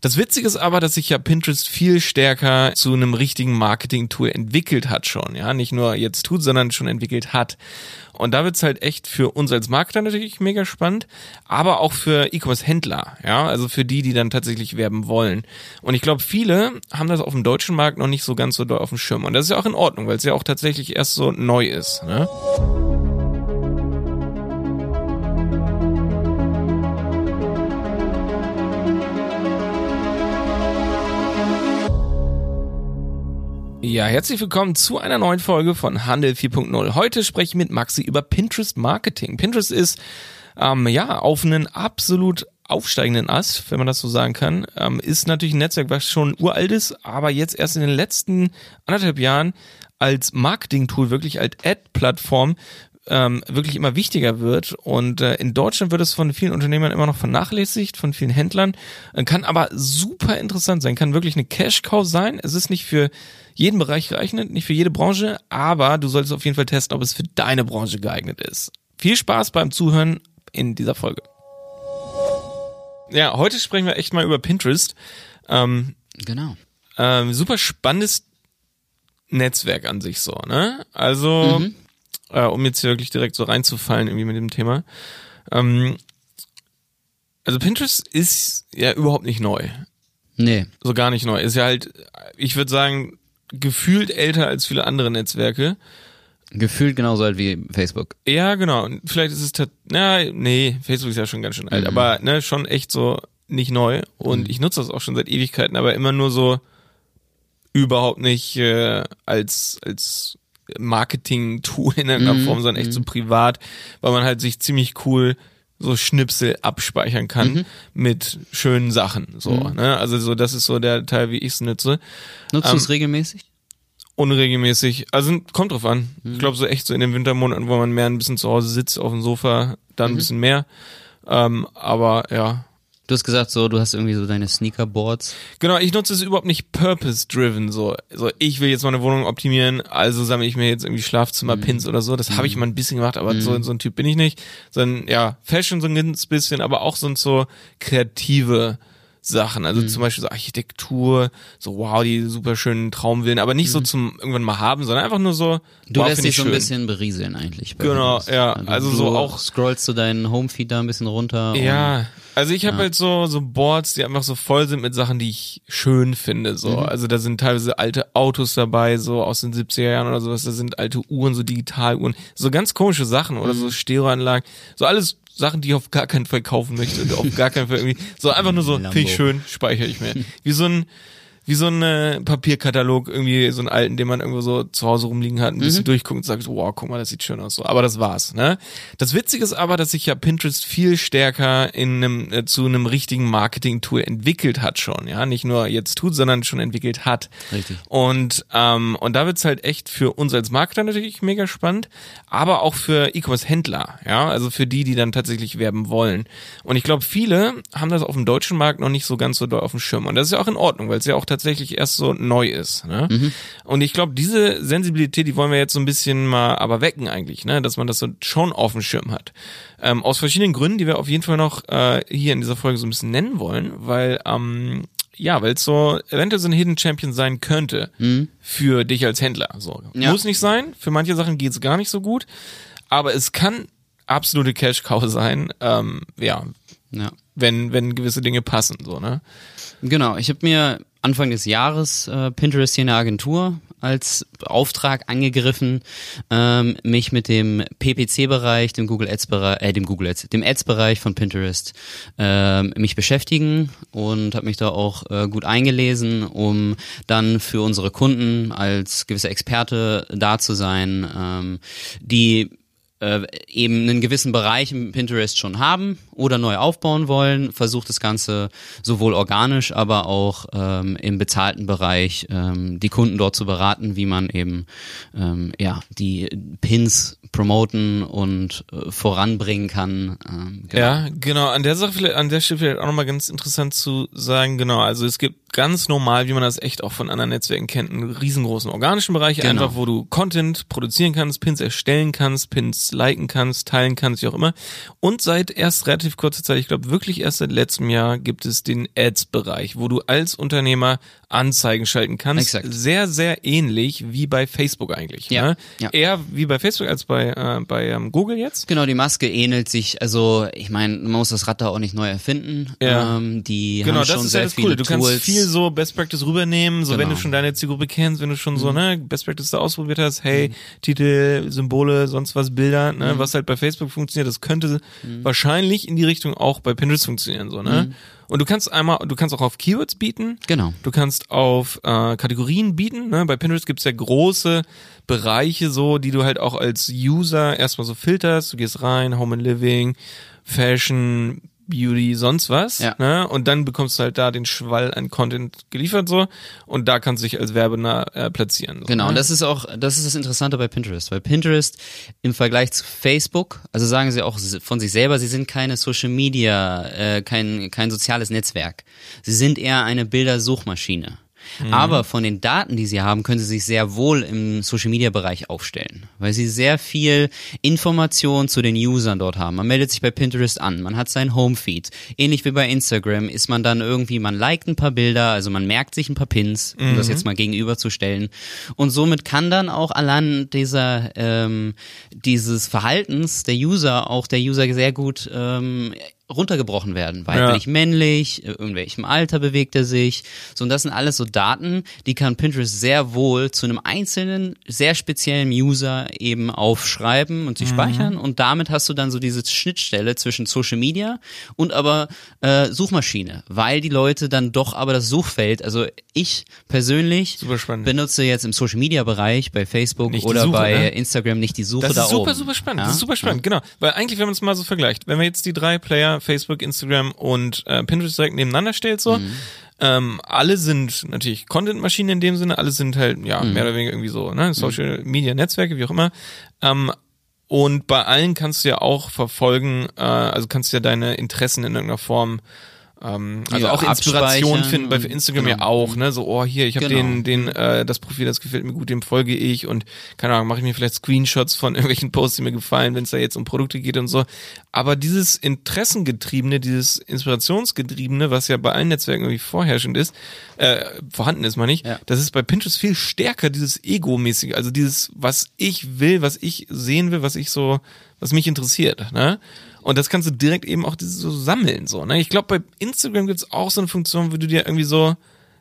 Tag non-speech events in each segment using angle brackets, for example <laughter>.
Das Witzige ist aber, dass sich ja Pinterest viel stärker zu einem richtigen Marketing-Tool entwickelt hat schon, ja, nicht nur jetzt tut, sondern schon entwickelt hat. Und da wird's halt echt für uns als Marketer natürlich mega spannend, aber auch für E-Commerce-Händler, ja, also für die, die dann tatsächlich werben wollen. Und ich glaube, viele haben das auf dem deutschen Markt noch nicht so ganz so doll auf dem Schirm. Und das ist ja auch in Ordnung, weil es ja auch tatsächlich erst so neu ist. Ne? Ja, herzlich willkommen zu einer neuen Folge von Handel 4.0. Heute spreche ich mit Maxi über Pinterest Marketing. Pinterest ist ähm, ja auf einen absolut aufsteigenden Ast, wenn man das so sagen kann. Ähm, ist natürlich ein Netzwerk, was schon uralt ist, aber jetzt erst in den letzten anderthalb Jahren als Marketing-Tool, wirklich als Ad-Plattform ähm, wirklich immer wichtiger wird. Und äh, in Deutschland wird es von vielen Unternehmern immer noch vernachlässigt, von vielen Händlern. Äh, kann aber super interessant sein, kann wirklich eine Cash-Cow sein. Es ist nicht für jeden Bereich geeignet, nicht für jede Branche, aber du solltest auf jeden Fall testen, ob es für deine Branche geeignet ist. Viel Spaß beim Zuhören in dieser Folge. Ja, heute sprechen wir echt mal über Pinterest. Ähm, genau. Ähm, super spannendes Netzwerk an sich so, ne? Also, mhm. Äh, um jetzt hier wirklich direkt so reinzufallen irgendwie mit dem Thema. Ähm, also Pinterest ist ja überhaupt nicht neu. Nee. So gar nicht neu. Ist ja halt, ich würde sagen, gefühlt älter als viele andere Netzwerke. Gefühlt genauso alt wie Facebook. Ja, genau. Und vielleicht ist es, na, nee, Facebook ist ja schon ganz schön alt, mhm. aber ne, schon echt so nicht neu. Und mhm. ich nutze das auch schon seit Ewigkeiten, aber immer nur so überhaupt nicht äh, als als Marketing-Tool in irgendeiner mhm. Form, sondern echt so mhm. privat, weil man halt sich ziemlich cool so Schnipsel abspeichern kann mhm. mit schönen Sachen. So, mhm. ne? Also so, das ist so der Teil, wie ich es nutze. Nutzt ähm, du es regelmäßig? Unregelmäßig. Also kommt drauf an. Mhm. Ich glaube so echt so in den Wintermonaten, wo man mehr ein bisschen zu Hause sitzt auf dem Sofa, dann ein mhm. bisschen mehr. Ähm, aber ja, Du hast gesagt, so, du hast irgendwie so deine Sneakerboards. Genau, ich nutze es überhaupt nicht purpose-driven. So, so, ich will jetzt meine Wohnung optimieren, also sammle ich mir jetzt irgendwie Schlafzimmer-Pins mhm. oder so. Das mhm. habe ich mal ein bisschen gemacht, aber mhm. so, so ein Typ bin ich nicht. Sondern ja, Fashion so ein ganz bisschen, aber auch so, so kreative Sachen. Also mhm. zum Beispiel so Architektur, so wow, die super schönen Traumwillen, aber nicht mhm. so zum irgendwann mal haben, sondern einfach nur so. Du wow, lässt dich so ein bisschen berieseln eigentlich. Genau, ja. Also, also so auch. Scrollst du deinen Homefeed da ein bisschen runter. Ja. Also ich habe ja. halt so so Boards, die einfach so voll sind mit Sachen, die ich schön finde. So, mhm. also da sind teilweise alte Autos dabei, so aus den 70er Jahren oder sowas. Da sind alte Uhren, so Digitaluhren, so ganz komische Sachen oder mhm. so Stereoanlagen, so alles Sachen, die ich auf gar keinen Fall kaufen möchte und auf gar keinen Fall irgendwie, so einfach nur so, finde ich schön, speichere ich mir. Wie so ein, wie so ein äh, Papierkatalog, irgendwie so einen alten, den man irgendwo so zu Hause rumliegen hat, ein bisschen mhm. durchguckt und sagt, wow, guck mal, das sieht schön aus. So, aber das war's. Ne? Das Witzige ist aber, dass sich ja Pinterest viel stärker in einem, äh, zu einem richtigen Marketing-Tool entwickelt hat schon. Ja, nicht nur jetzt tut, sondern schon entwickelt hat. Richtig. Und ähm, und da wird's halt echt für uns als Marketer natürlich mega spannend, aber auch für E-Commerce-Händler. Ja, also für die, die dann tatsächlich werben wollen. Und ich glaube, viele haben das auf dem deutschen Markt noch nicht so ganz so doll auf dem Schirm. Und das ist ja auch in Ordnung, weil es ja auch tatsächlich erst so neu ist. Ne? Mhm. Und ich glaube, diese Sensibilität, die wollen wir jetzt so ein bisschen mal aber wecken eigentlich, ne? dass man das so schon auf dem Schirm hat. Ähm, aus verschiedenen Gründen, die wir auf jeden Fall noch äh, hier in dieser Folge so ein bisschen nennen wollen, weil ähm, ja, weil es so eventuell so ein Hidden Champion sein könnte mhm. für dich als Händler. So. Ja. Muss nicht sein, für manche Sachen geht's gar nicht so gut, aber es kann absolute Cash Cow sein, ähm, ja, ja, wenn wenn gewisse Dinge passen, so ne. Genau, ich habe mir Anfang des Jahres äh, Pinterest hier in der Agentur als Auftrag angegriffen, ähm, mich mit dem PPC-Bereich, dem Google Ads-Bereich, äh, dem Google Ads, dem Ads-Bereich von Pinterest ähm, mich beschäftigen und habe mich da auch äh, gut eingelesen, um dann für unsere Kunden als gewisser Experte da zu sein, ähm, die äh, eben einen gewissen Bereich im Pinterest schon haben oder neu aufbauen wollen, versucht das Ganze sowohl organisch, aber auch ähm, im bezahlten Bereich ähm, die Kunden dort zu beraten, wie man eben ähm, ja die Pins promoten und äh, voranbringen kann. Ähm, genau. Ja, genau. An der Sache, an der Stelle vielleicht auch nochmal ganz interessant zu sagen, genau, also es gibt ganz normal, wie man das echt auch von anderen Netzwerken kennt, einen riesengroßen organischen Bereich, Genau. einfach wo du Content produzieren kannst, Pins erstellen kannst, Pins liken kannst, teilen kannst, wie auch immer. Und seit erst relativ kurzer Zeit, ich glaube wirklich erst seit letztem Jahr, gibt es den Ads-Bereich, wo du als Unternehmer Anzeigen schalten kannst. Exakt. Sehr, sehr ähnlich wie bei Facebook eigentlich. Ja, Ne? ja. Eher wie bei Facebook als bei, äh, bei ähm, Google jetzt. Genau, die Maske ähnelt sich, also ich meine, man muss das Rad da auch nicht neu erfinden. Ja. Ähm, die Genau, haben das schon ist sehr ja das Coole. Du Tools. kannst viel so Best Practice rübernehmen, so wenn Genau. Mhm. du schon deine Zielgruppe kennst, wenn du schon so, ne, Best Practice da ausprobiert hast, hey, Titel, Symbole, sonst was, Bilder, ne, Mhm. was halt bei Facebook funktioniert, das könnte wahrscheinlich in die Richtung auch bei Pinterest funktionieren, so, Mhm. ne. Und du kannst einmal, du kannst auch auf Keywords bieten. Genau. Du kannst auf äh, Kategorien bieten. Ne? Bei Pinterest gibt's ja große Bereiche, so, die du halt auch als User erstmal so filterst. Du gehst rein, Home and Living, Fashion, Beauty, sonst was. Ja. Ne? Und dann bekommst du halt da den Schwall an Content geliefert so und da kannst du dich als Werbenah äh, platzieren. So, Genau, ne? und das ist auch, das ist das Interessante bei Pinterest, weil Pinterest im Vergleich zu Facebook, also sagen sie auch von sich selber, sie sind keine Social Media, äh, kein, kein soziales Netzwerk. Sie sind eher eine Bildersuchmaschine. Mhm. Aber von den Daten, die sie haben, können sie sich sehr wohl im Social Media Bereich aufstellen, weil sie sehr viel Information zu den Usern dort haben. Man meldet sich bei Pinterest an, man hat sein Homefeed. Ähnlich wie bei Instagram ist man dann irgendwie, man liked ein paar Bilder, also man merkt sich ein paar Pins, um das jetzt mal gegenüberzustellen. Und somit kann dann auch allein dieser ähm, dieses Verhaltens der User auch der User sehr gut ähm, runtergebrochen werden. Weiblich, männlich, in irgendwelchem Alter bewegt er sich. So, und das sind alles so Daten, die kann Pinterest sehr wohl zu einem einzelnen, sehr speziellen User eben aufschreiben und sich speichern. Und damit hast du dann so diese Schnittstelle zwischen Social Media und aber äh, Suchmaschine, weil die Leute dann doch aber das Suchfeld, also ich persönlich Super benutze jetzt im Social Media Bereich bei Facebook Nicht oder Suche, bei ne? Instagram nicht die Suche Das da ist super, oben. super spannend. Ja? Das ist super spannend, genau. Weil eigentlich, wenn man es mal so vergleicht, wenn man jetzt die drei Player, Facebook, Instagram und äh, Pinterest direkt nebeneinander stellt, so, Mhm. ähm, alle sind natürlich Content-Maschinen in dem Sinne, alle sind halt, ja, Mhm. mehr oder weniger irgendwie so, ne, Social Media Netzwerke, wie auch immer. Ähm, und bei allen kannst du ja auch verfolgen, äh, also kannst du ja deine Interessen in irgendeiner Form ähm, also Ja, auch Inspiration finden, bei Instagram ja genau. auch, ne? So, oh hier, ich habe Genau. den, den, äh, das Profil, das gefällt mir gut, dem folge ich und keine Ahnung, mache ich mir vielleicht Screenshots von <laughs> irgendwelchen Posts, die mir gefallen, wenn es da jetzt um Produkte geht und so. Aber dieses Interessengetriebene, dieses Inspirationsgetriebene, was ja bei allen Netzwerken irgendwie vorherrschend ist, äh, vorhanden ist, meine ich, Ja. das ist bei Pinterest viel stärker, dieses Ego-mäßige, also dieses, was ich will, was ich sehen will, was ich so, was mich interessiert, ne? Und das kannst du direkt eben auch so sammeln, so, ne? Ich glaube, bei Instagram gibt's auch so eine Funktion, wo du dir irgendwie so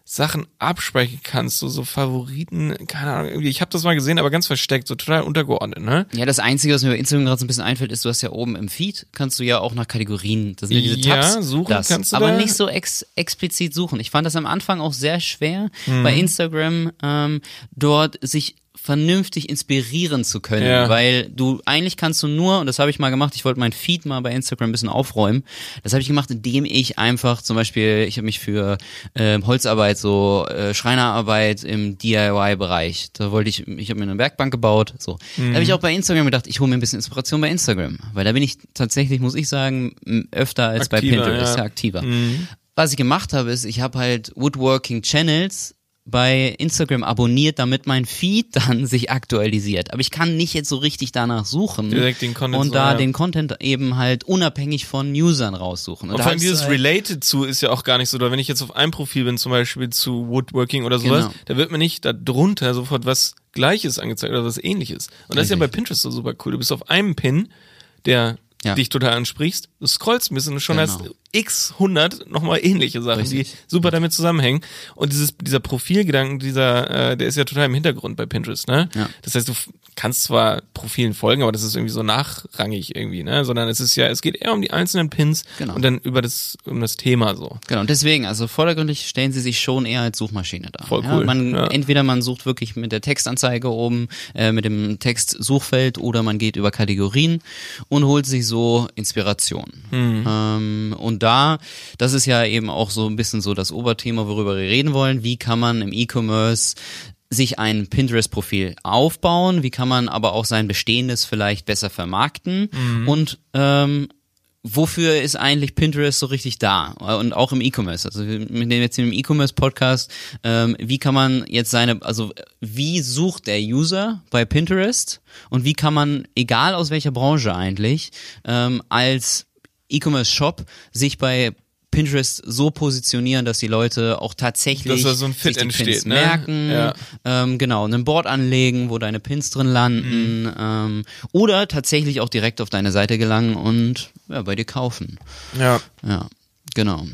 Sachen abspeichern kannst, so, so Favoriten, keine Ahnung, irgendwie, ich habe das mal gesehen, aber ganz versteckt, so total untergeordnet, ne? Ja, das Einzige, was mir bei Instagram gerade so ein bisschen einfällt, ist, du hast ja oben im Feed, kannst du ja auch nach Kategorien, das sind ja diese Ja, Tabs, suchen das, kannst du aber da. nicht so ex explizit suchen. Ich fand das am Anfang auch sehr schwer, Mhm. bei Instagram ähm, dort sich vernünftig inspirieren zu können, Ja. weil du eigentlich kannst du nur, und das habe ich mal gemacht, ich wollte mein Feed mal bei Instagram ein bisschen aufräumen, das habe ich gemacht, indem ich einfach zum Beispiel, ich habe mich für ähm, Holzarbeit, so äh, Schreinerarbeit im DIY-Bereich, da wollte ich, ich habe mir eine Werkbank gebaut, so. Da habe ich auch bei Instagram gedacht, ich hole mir ein bisschen Inspiration bei Instagram, weil da bin ich tatsächlich, muss ich sagen, öfter als bei Aktiver, Pinterest, ja. ja, aktiver. Was ich gemacht habe, ist, ich habe halt Woodworking Channels bei Instagram abonniert, damit mein Feed dann <laughs> sich aktualisiert. Aber ich kann nicht jetzt so richtig danach suchen Direkt den Content und so, da ja. den Content eben halt unabhängig von Usern raussuchen. Und da vor allem dieses halt- Related zu ist ja auch gar nicht so, da wenn ich jetzt auf einem Profil bin, zum Beispiel zu Woodworking oder sowas, Genau. da wird mir nicht da drunter sofort was Gleiches angezeigt oder was ähnliches. Und das ist ja bei Pinterest so super cool. Du bist auf einem Pin, der Ja. dich total ansprichst, du scrollst ein bisschen und schon Genau. hast x 100 nochmal ähnliche Sachen, Richtig. die super damit zusammenhängen. Und dieses, dieser Profilgedanken, dieser, äh, der ist ja total im Hintergrund bei Pinterest, ne? Ja. Das heißt, du kannst zwar Profilen folgen, aber das ist irgendwie so nachrangig irgendwie, ne? Sondern es ist ja, es geht eher um die einzelnen Pins Genau. und dann über das, um das Thema so. Genau, und deswegen, also vordergründig stellen sie sich schon eher als Suchmaschine dar. Voll Ja, cool, man, ja. Entweder man sucht wirklich mit der Textanzeige oben, äh, mit dem Textsuchfeld oder man geht über Kategorien und holt sich so Inspiration. Mhm. Ähm, und da, das ist ja eben auch so ein bisschen so das Oberthema, worüber wir reden wollen. Wie kann man im E-Commerce sich ein Pinterest-Profil aufbauen? Wie kann man aber auch sein bestehendes vielleicht besser vermarkten? Und ähm, wofür ist eigentlich Pinterest so richtig da? Und auch im E-Commerce. Also mit dem jetzt im E-Commerce-Podcast, ähm, wie kann man jetzt seine, also wie sucht der User bei Pinterest und wie kann man, egal aus welcher Branche eigentlich, ähm, als E-Commerce-Shop sich bei Pinterest so positionieren, dass die Leute auch tatsächlich Dass da so ein Fit entsteht, Pins ne? merken, Ja. ähm, genau, ein Board anlegen, wo deine Pins drin landen Mhm. ähm, oder tatsächlich auch direkt auf deine Seite gelangen und ja, bei dir kaufen. Ja. Ja, genau.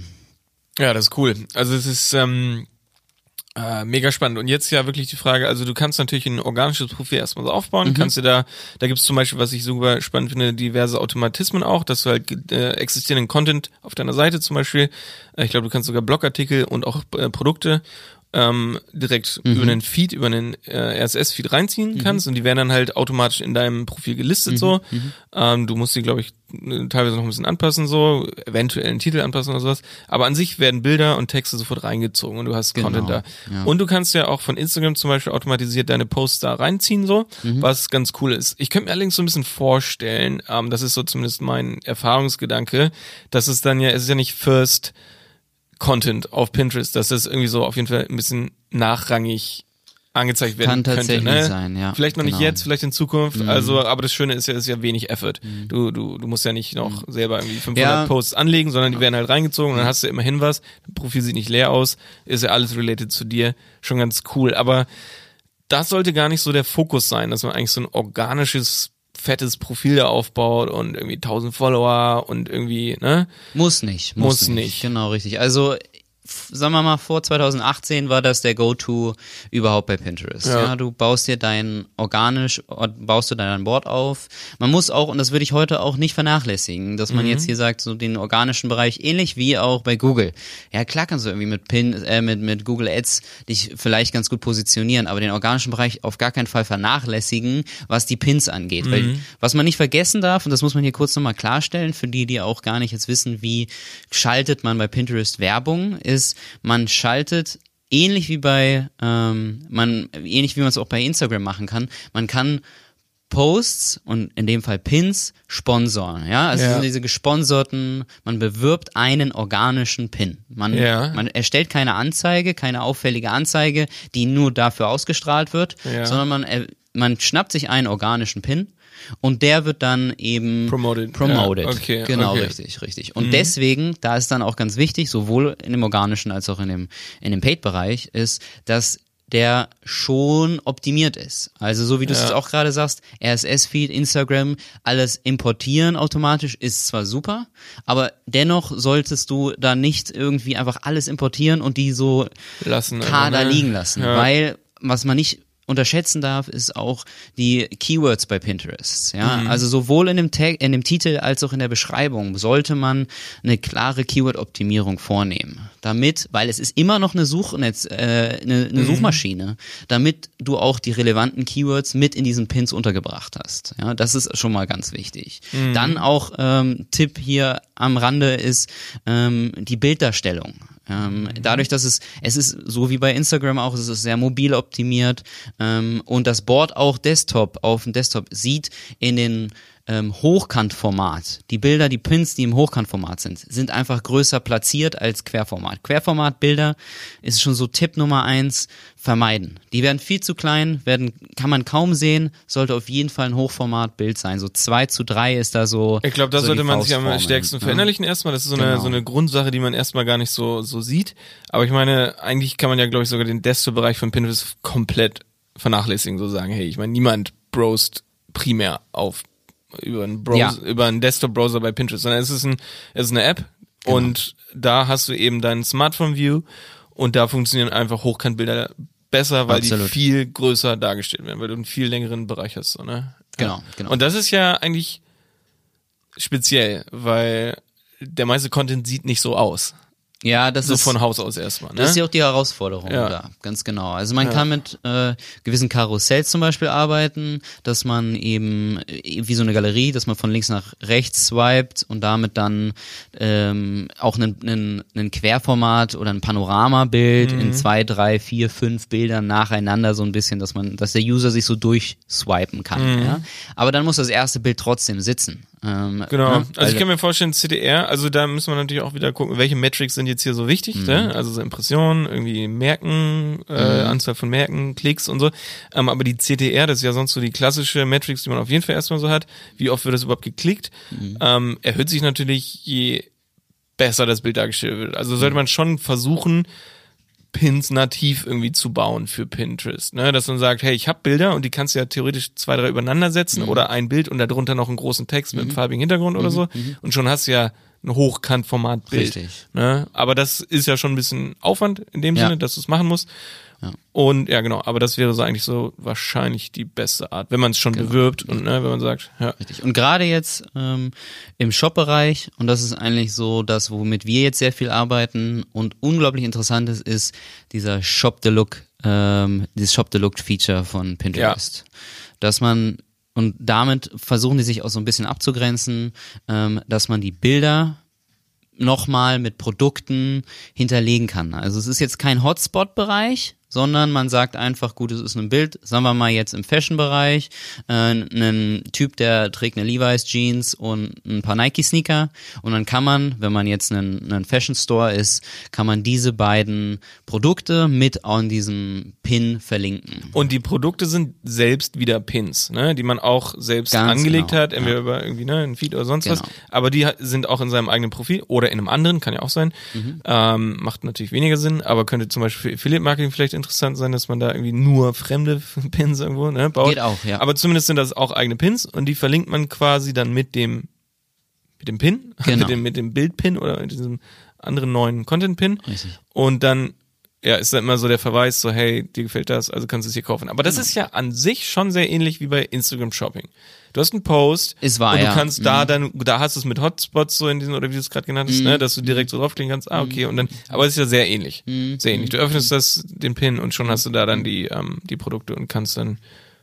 Ja, das ist cool. Also es ist ähm, äh, mega spannend. Und jetzt ja wirklich die Frage, also du kannst natürlich ein organisches Profil erstmal so aufbauen, kannst du da, da gibt's zum Beispiel, was ich super spannend finde, diverse Automatismen auch, dass du halt äh, existierenden Content auf deiner Seite zum Beispiel, äh, ich glaube, du kannst sogar Blogartikel und auch äh, Produkte ähm, direkt über einen Feed, über einen äh, RSS-Feed reinziehen kannst und die werden dann halt automatisch in deinem Profil gelistet so. Ähm, du musst die, glaube ich, äh, teilweise noch ein bisschen anpassen so, eventuell einen Titel anpassen oder sowas. Aber an sich werden Bilder und Texte sofort reingezogen und du hast Genau, Content da. ja. Und du kannst ja auch von Instagram zum Beispiel automatisiert deine Posts da reinziehen so, Mhm. was ganz cool ist. Ich könnte mir allerdings so ein bisschen vorstellen, ähm, das ist so zumindest mein Erfahrungsgedanke, dass es dann ja, es ist ja nicht First Content auf Pinterest, dass das irgendwie so auf jeden Fall ein bisschen nachrangig angezeigt werden Kann könnte. tatsächlich Ne? sein, ja, Vielleicht noch nicht genau. Mhm. jetzt, vielleicht in Zukunft. Also, aber das Schöne ist ja, es ist ja wenig Effort. Du, du, du musst ja nicht noch selber irgendwie 500 Ja. Posts anlegen, sondern die werden halt reingezogen und dann hast du immerhin was. Dein Profil sieht nicht leer aus, ist ja alles related zu dir. Schon ganz cool. Aber das sollte gar nicht so der Fokus sein, dass man eigentlich so ein organisches fettes Profil da aufbaut und irgendwie 1000 Follower und irgendwie, ne? Muss nicht. Muss Muss, nicht. Genau, richtig. Also, sagen wir mal, vor 2018 war das der Go-To überhaupt bei Pinterest. Ja. Ja. du baust dir dein organisch, baust du dein Board auf. Man muss auch, und das würde ich heute auch nicht vernachlässigen, dass Mhm. man jetzt hier sagt, so den organischen Bereich, ähnlich wie auch bei Google. Ja, klar kannst du irgendwie mit Pin, äh, mit, mit Google Ads dich vielleicht ganz gut positionieren, aber den organischen Bereich auf gar keinen Fall vernachlässigen, was die Pins angeht. Mhm. Weil, was man nicht vergessen darf, und das muss man hier kurz nochmal klarstellen, für die, die auch gar nicht jetzt wissen, wie schaltet man bei Pinterest Werbung, ist, man schaltet ähnlich wie bei, ähm, man, ähnlich wie man es auch bei Instagram machen kann, man kann Posts und in dem Fall Pins sponsoren, ja, also Ja. sind diese gesponserten, man bewirbt einen organischen Pin. Man, Ja. man erstellt keine Anzeige, keine auffällige Anzeige, die nur dafür ausgestrahlt wird, Ja. sondern man, äh, man schnappt sich einen organischen Pin und der wird dann eben Promoted. promoted. Ja, okay, genau, okay. Mhm. richtig, richtig. Und deswegen, da ist dann auch ganz wichtig, sowohl in dem organischen als auch in dem, in dem Paid-Bereich, ist, dass der schon optimiert ist. Also so wie du es Ja. jetzt auch gerade sagst, RSS-Feed, Instagram, alles importieren automatisch ist zwar super, aber dennoch solltest du da nicht irgendwie einfach alles importieren und die so Lassen. K also, da ne? liegen lassen, Ja. weil was man nicht unterschätzen darf, ist auch die Keywords bei Pinterest. Ja, Mhm. also sowohl in dem Tag, in dem Titel als auch in der Beschreibung sollte man eine klare Keyword-Optimierung vornehmen, damit, weil es ist immer noch eine Suchnetz, äh, eine, Mhm. eine Suchmaschine, damit du auch die relevanten Keywords mit in diesen Pins untergebracht hast. Ja, das ist schon mal ganz wichtig. Mhm. Dann auch ähm, Tipp hier am Rande ist ähm, die Bilddarstellung. Ähm, dadurch, dass es, es ist so wie bei Instagram auch, es ist sehr mobil optimiert ähm, und das Board auch Desktop auf dem Desktop sieht in den ähm, Hochkantformat. Die Bilder, die Pins, die im Hochkantformat sind, sind einfach größer platziert als Querformat. Querformatbilder ist schon so Tipp Nummer eins, vermeiden. Die werden viel zu klein, werden, kann man kaum sehen, sollte auf jeden Fall ein Hochformatbild sein. So zwei zu drei ist da so. Ich glaube, da so sollte man sich am stärksten ne? verinnerlichen erstmal. Das ist so eine, Genau. so eine Grundsache, die man erstmal gar nicht so, so sieht. Aber ich meine, eigentlich kann man ja, glaube ich, sogar den Desktop-Bereich von Pinterest komplett vernachlässigen, so sagen, hey, ich meine, niemand browst primär auf über einen Browser, Ja. über einen Desktop-Browser bei Pinterest, sondern es ist ein, es ist eine App Genau. und da hast du eben deinen Smartphone-View und da funktionieren einfach Hochkantbilder besser, weil Absolut. die viel größer dargestellt werden, weil du einen viel längeren Bereich hast, so, ne? Genau, genau. Und das ist ja eigentlich speziell, weil der meiste Content sieht nicht so aus. Ja, das So ist von Haus aus erstmal. Ne? Das ist ja auch die Herausforderung Ja. da, ganz genau. Also man kann mit äh, gewissen Karussells zum Beispiel arbeiten, dass man eben äh, wie so eine Galerie, dass man von links nach rechts swiped und damit dann ähm, auch einen Querformat oder ein Panoramabild Mhm. in zwei, drei, vier, fünf Bildern nacheinander so ein bisschen, dass man, dass der User sich so durchswipen kann. Mhm. Ja? Aber dann muss das erste Bild trotzdem sitzen. Ähm, Genau. ne? Also ich kann mir vorstellen, CDR, also da müssen wir natürlich auch wieder gucken, welche Metrics sind jetzt hier so wichtig, Mhm. ne? Also so Impressionen, irgendwie Merken, äh, Anzahl von Merken, Klicks und so. Ähm, aber die CTR, das ist ja sonst so die klassische Metrics, die man auf jeden Fall erstmal so hat. Wie oft wird das überhaupt geklickt? Mhm. Ähm, erhöht sich natürlich, je besser das Bild dargestellt wird. Also Mhm. sollte man schon versuchen, Pins nativ irgendwie zu bauen für Pinterest. Ne? Dass man sagt, hey, ich habe Bilder und die kannst du ja theoretisch zwei, drei übereinander Mhm. setzen oder ein Bild und darunter noch einen großen Text mit einem farbigen Hintergrund oder so. Und schon hast du ja ein Hochkantformat-Bild. Mhm, Richtig. Ne? Aber das ist ja schon ein bisschen Aufwand in dem Ja. Sinne, dass du es machen musst. Ja. Und ja, genau, aber das wäre so eigentlich so wahrscheinlich die beste Art, wenn man es schon Genau. bewirbt und ne, wenn man sagt, ja. Richtig. Und gerade jetzt ähm, im Shop-Bereich, und das ist eigentlich so das, womit wir jetzt sehr viel arbeiten und unglaublich interessant ist, ist dieser Shop the Look, ähm, dieses Shop the Look Feature von Pinterest. Dass man, und damit versuchen die sich auch so ein bisschen abzugrenzen, ähm, dass man die Bilder nochmal mit Produkten hinterlegen kann. Also es ist jetzt kein Hotspot-Bereich, sondern man sagt einfach, gut, es ist ein Bild, sagen wir mal jetzt im Fashion-Bereich, äh, ein Typ, der trägt eine Levi's Jeans und ein paar Nike-Sneaker und dann kann man, wenn man jetzt ein, ein Fashion-Store ist, kann man diese beiden Produkte mit an diesem Pin verlinken. Und die Produkte sind selbst wieder Pins, ne, die man auch selbst Ganz angelegt genau, hat, entweder über irgendwie ne, ein Feed oder sonst was. Genau. Aber die sind auch in seinem eigenen Profil oder in einem anderen, kann ja auch sein. Mhm. Ähm, macht natürlich weniger Sinn, aber könnte zum Beispiel für Affiliate-Marketing vielleicht interessant sein, dass man da irgendwie nur fremde <laughs> Pins irgendwo ne, baut. Geht auch, ja. Aber zumindest sind das auch eigene Pins und die verlinkt man quasi dann mit dem mit dem Pin, <laughs> Genau. mit dem mit dem Bildpin oder mit diesem anderen neuen Content-Pin. Und dann ja, ist dann immer so der Verweis, so hey, dir gefällt das, also kannst du es hier kaufen. Aber das Genau. ist ja an sich schon sehr ähnlich wie bei Instagram Shopping. Du hast einen Post Ist wahr, und du ja. kannst da dann, da hast du es mit Hotspots so in diesen, oder wie du es gerade genannt hast, Mhm. ne, dass du direkt so draufklicken kannst, ah, okay, und dann, aber es ist ja sehr ähnlich. Sehr ähnlich. Du öffnest das, den Pin und schon hast du da dann die, ähm, die Produkte und kannst dann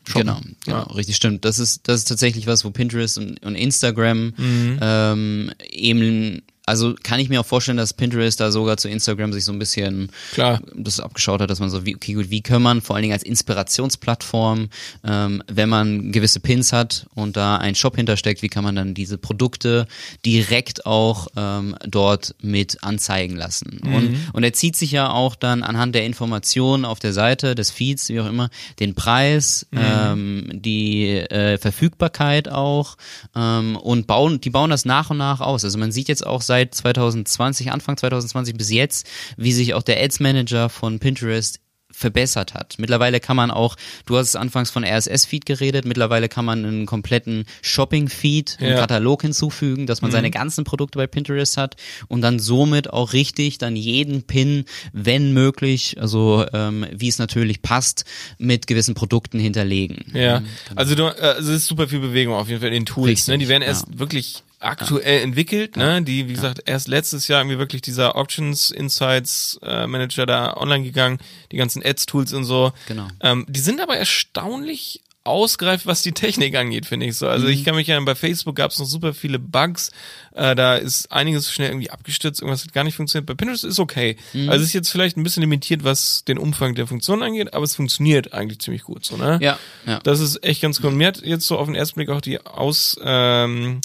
shoppen. Genau, genau, richtig, stimmt. Das ist, das ist tatsächlich was, wo Pinterest und, und Instagram Mhm. ähm, eben, also kann ich mir auch vorstellen, dass Pinterest da sogar zu Instagram sich so ein bisschen Klar. das abgeschaut hat, dass man so, wie, okay, gut, wie kann man vor allen Dingen als Inspirationsplattform, ähm, wenn man gewisse Pins hat und da ein Shop hintersteckt, wie kann man dann diese Produkte direkt auch ähm, dort mit anzeigen lassen? Und, und er zieht sich ja auch dann anhand der Informationen auf der Seite des Feeds, wie auch immer, den Preis, ähm, die äh, Verfügbarkeit auch ähm, und bauen, die bauen das nach und nach aus. Also man sieht jetzt auch seit 2020, Anfang 2020 bis jetzt, wie sich auch der Ads Manager von Pinterest verbessert hat. Mittlerweile kann man auch, du hast anfangs von RSS-Feed geredet, mittlerweile kann man einen kompletten Shopping-Feed, einen Ja. Katalog hinzufügen, dass man seine ganzen Produkte bei Pinterest hat und dann somit auch richtig dann jeden Pin, wenn möglich, also ähm, wie es natürlich passt, mit gewissen Produkten hinterlegen. Ja, also du, äh, also es ist super viel Bewegung auf jeden Fall in den Tools. Richtig, ne? Die werden ja. erst wirklich aktuell entwickelt, ne? Die, wie gesagt, erst letztes Jahr irgendwie wirklich dieser Options Insights äh, Manager da online gegangen, die ganzen Ads-Tools und so. Genau. Ähm, die sind aber erstaunlich ausgereift, was die Technik angeht, finde ich so. Also Mhm. ich kann mich ja bei Facebook gab es noch super viele Bugs. Äh, da ist einiges schnell irgendwie abgestürzt, irgendwas hat gar nicht funktioniert. Bei Pinterest ist okay. Mhm. Also es ist jetzt vielleicht ein bisschen limitiert, was den Umfang der Funktion angeht, aber es funktioniert eigentlich ziemlich gut so, ne? Ja, ja. Das ist echt ganz cool. Mir hat jetzt so auf den ersten Blick auch die Aus, ähm,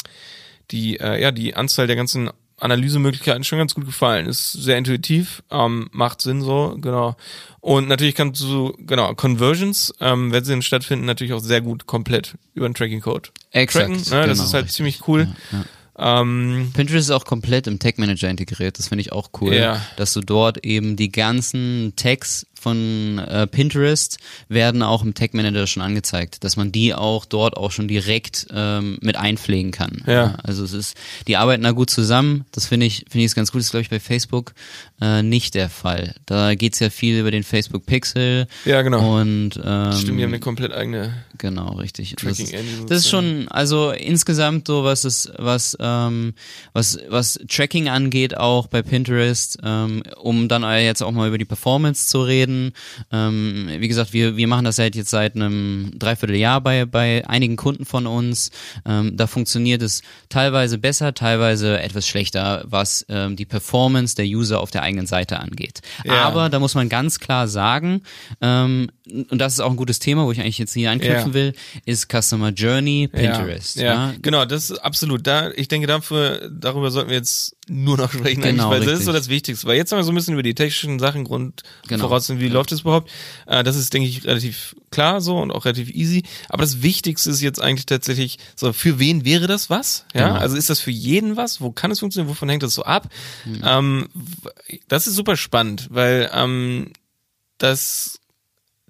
die, äh, ja, die Anzahl der ganzen Analysemöglichkeiten schon ganz gut gefallen. Ist sehr intuitiv, ähm, macht Sinn so, genau. Und natürlich kannst du, genau, Conversions, ähm, wenn sie denn stattfinden, natürlich auch sehr gut komplett über den Tracking-Code Exakt, tracken. Ne? Das genau, ist halt richtig. ziemlich cool. Ähm, Pinterest ist auch komplett im Tag Manager integriert. Das finde ich auch cool, Ja. dass du dort eben die ganzen Tags von äh, Pinterest werden auch im Tag Manager schon angezeigt, dass man die auch dort auch schon direkt ähm, mit einpflegen kann. Ja. Also es ist, die arbeiten da gut zusammen. Das finde ich, finde ich ist ganz gut. Das ist glaube ich bei Facebook äh, nicht der Fall. Da geht's ja viel über den Facebook Pixel. Ja, genau. Und ähm, stimmt, die haben eine komplett eigene Genau, richtig. Das, Tracking ist- das ist schon, also insgesamt so, was es, was, ähm, was, was Tracking angeht, auch bei Pinterest, ähm, um dann jetzt auch mal über die Performance zu reden. Ähm, wie gesagt, wir, wir machen das halt jetzt seit einem Dreivierteljahr bei, bei einigen Kunden von uns. Ähm, da funktioniert es teilweise besser, teilweise etwas schlechter, was ähm, die Performance der User auf der eigenen Seite angeht. Ja. Aber da muss man ganz klar sagen, ähm, und das ist auch ein gutes Thema, wo ich eigentlich jetzt hier anknüpfen Ja. will, ist Customer Journey, Pinterest. Ja, ja. genau, das ist absolut. Da, ich denke, dafür, darüber sollten wir jetzt nur noch sprechen, Genau, weil das ist richtig. so das Wichtigste. Weil jetzt haben wir so ein bisschen über die technischen Sachen Grund Genau. voraus, wie läuft es überhaupt. Äh, das ist, denke ich, relativ klar so und auch relativ easy. Aber das Wichtigste ist jetzt eigentlich tatsächlich so, für wen wäre das was? Ja, Genau. also ist das für jeden was? Wo kann es funktionieren? Wovon hängt das so ab? Mhm. Ähm, das ist super spannend, weil ähm, das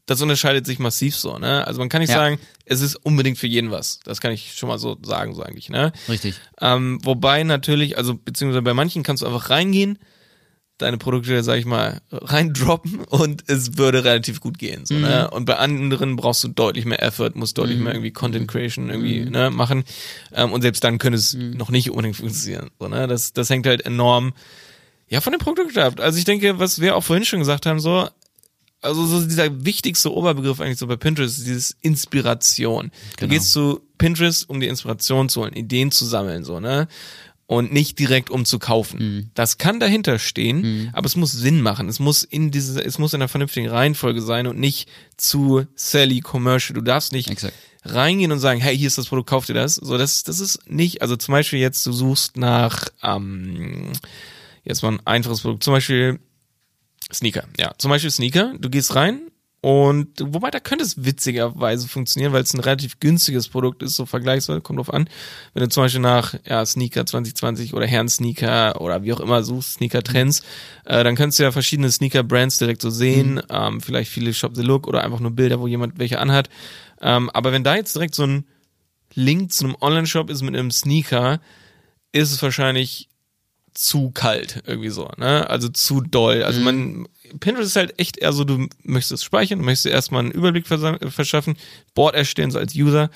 das unterscheidet sich massiv so, ne? Also man kann nicht Ja. sagen, es ist unbedingt für jeden was. Das kann ich schon mal so sagen, so eigentlich, ne? Richtig. Ähm, wobei natürlich, also beziehungsweise bei manchen kannst du einfach reingehen, deine Produkte, sag ich mal, reindroppen und es würde relativ gut gehen. So, ne? Und bei anderen brauchst du deutlich mehr Effort, musst deutlich mehr irgendwie Content Creation irgendwie ne, machen. Ähm, und selbst dann könnte es noch nicht unbedingt funktionieren. So, ne? das, das hängt halt enorm ja, von dem Produkt ab. Also ich denke, was wir auch vorhin schon gesagt haben, so, also so dieser wichtigste Oberbegriff eigentlich so bei Pinterest ist dieses Inspiration. Du Genau. gehst zu Pinterest, um die Inspiration zu holen, Ideen zu sammeln, so, ne? Und nicht direkt um zu kaufen. Mhm. Das kann dahinter stehen, aber es muss Sinn machen. Es muss in diese, es muss in einer vernünftigen Reihenfolge sein und nicht zu Sally Commercial. Du darfst nicht Exakt. reingehen und sagen, hey, hier ist das Produkt, kauf dir das. So, das, das ist nicht, also zum Beispiel jetzt, du suchst nach, ähm, jetzt mal ein einfaches Produkt, zum Beispiel Sneaker. Ja, zum Beispiel Sneaker. Du gehst rein und wobei da könnte es witzigerweise funktionieren, weil es ein relativ günstiges Produkt ist, so vergleichsweise, kommt drauf an. Wenn du zum Beispiel nach ja, Sneaker 2020 oder Herren Sneaker oder wie auch immer suchst, Sneaker Trends, äh, dann kannst du ja verschiedene Sneaker Brands direkt so sehen, ähm, vielleicht viele Shop the Look oder einfach nur Bilder, wo jemand welche anhat. Ähm, aber wenn da jetzt direkt so ein Link zu einem Online-Shop ist mit einem Sneaker, ist es wahrscheinlich zu kalt irgendwie so, ne? Also zu doll. Also man Pinterest ist halt echt eher so, du möchtest es speichern, du möchtest erstmal einen Überblick verschaffen, Board erstellen so als User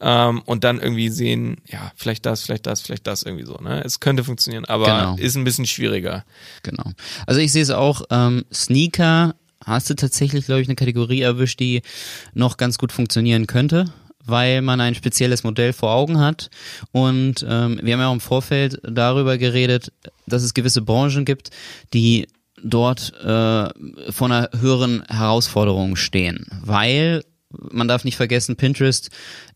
ähm, und dann irgendwie sehen, ja, vielleicht das, vielleicht das, vielleicht das irgendwie so, ne? Es könnte funktionieren, aber Genau. ist ein bisschen schwieriger. Genau. Also ich sehe es auch, ähm, Sneaker hast du tatsächlich, glaube ich, eine Kategorie erwischt, die noch ganz gut funktionieren könnte, weil man ein spezielles Modell vor Augen hat. Und ähm, wir haben ja auch im Vorfeld darüber geredet, dass es gewisse Branchen gibt, die dort äh, vor einer höheren Herausforderung stehen, weil man darf nicht vergessen, Pinterest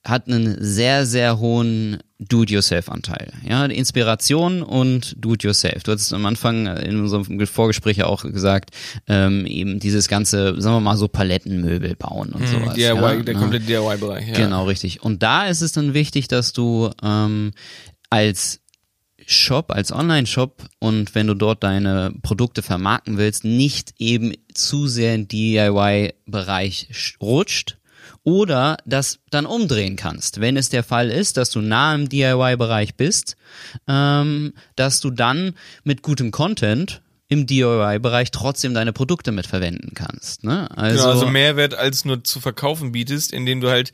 hat einen sehr, sehr hohen Do-it-yourself-Anteil. Ja, Inspiration und Do-it-yourself. Du hattest am Anfang in unserem Vorgespräch ja auch gesagt, ähm, eben dieses ganze, sagen wir mal so Palettenmöbel bauen und sowas. DIY, ja, der ne? komplette DIY-Bereich. Ja. Genau, richtig. Und da ist es dann wichtig, dass du ähm, als Shop, als Online-Shop und wenn du dort deine Produkte vermarkten willst, nicht eben zu sehr in DIY-Bereich sch- rutscht oder das dann umdrehen kannst. Wenn es der Fall ist, dass du nah im DIY-Bereich bist, ähm, dass du dann mit gutem Content im DIY-Bereich trotzdem deine Produkte mitverwenden kannst. Ne? Also, Genau, also Mehrwert als nur zu verkaufen bietest, indem du halt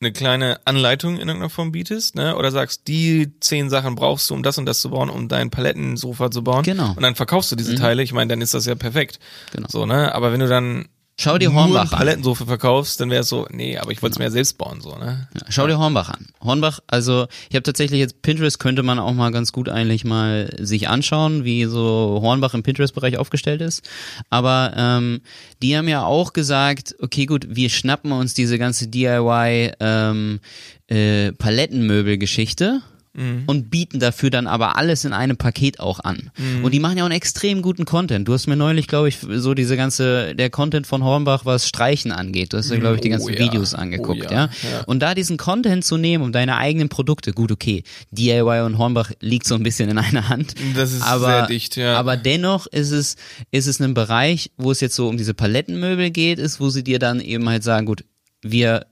eine kleine Anleitung in irgendeiner Form bietest, ne? Oder sagst, die zehn Sachen brauchst du, um das und das zu bauen, um dein Palettensofa zu bauen. Genau. Und dann verkaufst du diese Teile. Ich meine, dann ist das ja perfekt. Genau. So, ne? Aber wenn du dann schau dir Hornbach an. Palettensofa verkaufst, dann wäre es so, nee, aber ich wollte es mir ja selbst bauen, so, ne? Ja, Schau dir Hornbach an. Hornbach, also ich habe tatsächlich jetzt Pinterest könnte man auch mal ganz gut eigentlich mal sich anschauen, wie so Hornbach im Pinterest-Bereich aufgestellt ist. Aber ähm, die haben ja auch gesagt, okay gut, wir schnappen uns diese ganze DIY ähm, äh, Palettenmöbel-Geschichte und bieten dafür dann aber alles in einem Paket auch an. Und die machen ja auch einen extrem guten Content. Du hast mir neulich, glaube ich, so diese ganze, der Content von Hornbach, was Streichen angeht. Du hast ja, glaube ich, die Oh ganzen ja. Videos Oh angeguckt, ja. ja? Ja. Und da diesen Content zu nehmen, um deine eigenen Produkte, gut, okay, DIY und Hornbach liegt so ein bisschen in einer Hand. Das ist aber, sehr dicht, ja. Aber dennoch ist es, ist es ein Bereich, wo es jetzt so um diese Palettenmöbel geht, ist, wo sie dir dann eben halt sagen, gut, wir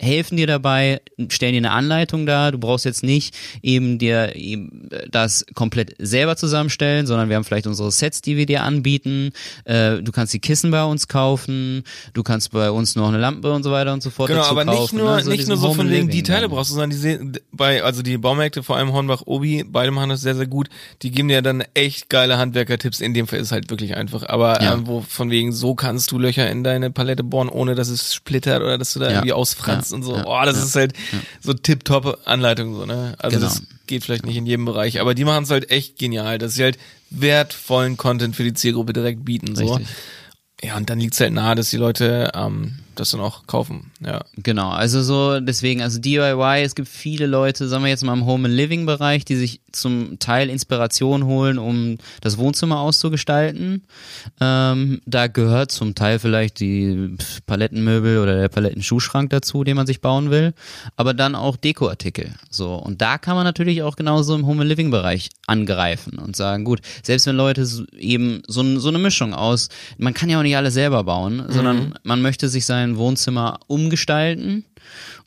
helfen dir dabei, stellen dir eine Anleitung dar. Du brauchst jetzt nicht eben dir eben das komplett selber zusammenstellen, sondern wir haben vielleicht unsere Sets, die wir dir anbieten. Äh, du kannst die Kissen bei uns kaufen. Du kannst bei uns noch eine Lampe und so weiter und so fort Genau, aber kaufen. nicht nur, ne? nicht diesen nur so von wegen die Teile dann. brauchst du, sondern die sehen, bei, also die Baumärkte, vor allem Hornbach Obi, beide machen das sehr, sehr gut. Die geben dir dann echt geile Handwerker-Tipps. In dem Fall ist es halt wirklich einfach. Aber Ja. ähm, wo von wegen, so kannst du Löcher in deine Palette bohren, ohne dass es splittert oder dass du da Ja. irgendwie ausfranst Ja. Und so. Ja. Boah, das Ja. ist halt so tip-top Anleitung so, ne? Also Genau. das geht vielleicht nicht in jedem Bereich, aber die machen es halt echt genial, dass sie halt wertvollen Content für die Zielgruppe direkt bieten, so. Richtig. Ja, und dann liegt's halt nahe, dass die Leute ähm, das dann auch kaufen. Ja. Genau, also so deswegen, also DIY, es gibt viele Leute, sagen wir jetzt mal im Home and Living Bereich, die sich zum Teil Inspiration holen, um das Wohnzimmer auszugestalten. Ähm, da gehört zum Teil vielleicht die Palettenmöbel oder der Palettenschuhschrank dazu, den man sich bauen will, aber dann auch Dekoartikel. So und da kann man natürlich auch genauso im Home and Living Bereich angreifen und sagen, gut, selbst wenn Leute eben so, so eine Mischung aus, man kann ja auch nicht alles selber bauen, mhm. sondern man möchte sich sein Wohnzimmer umgestalten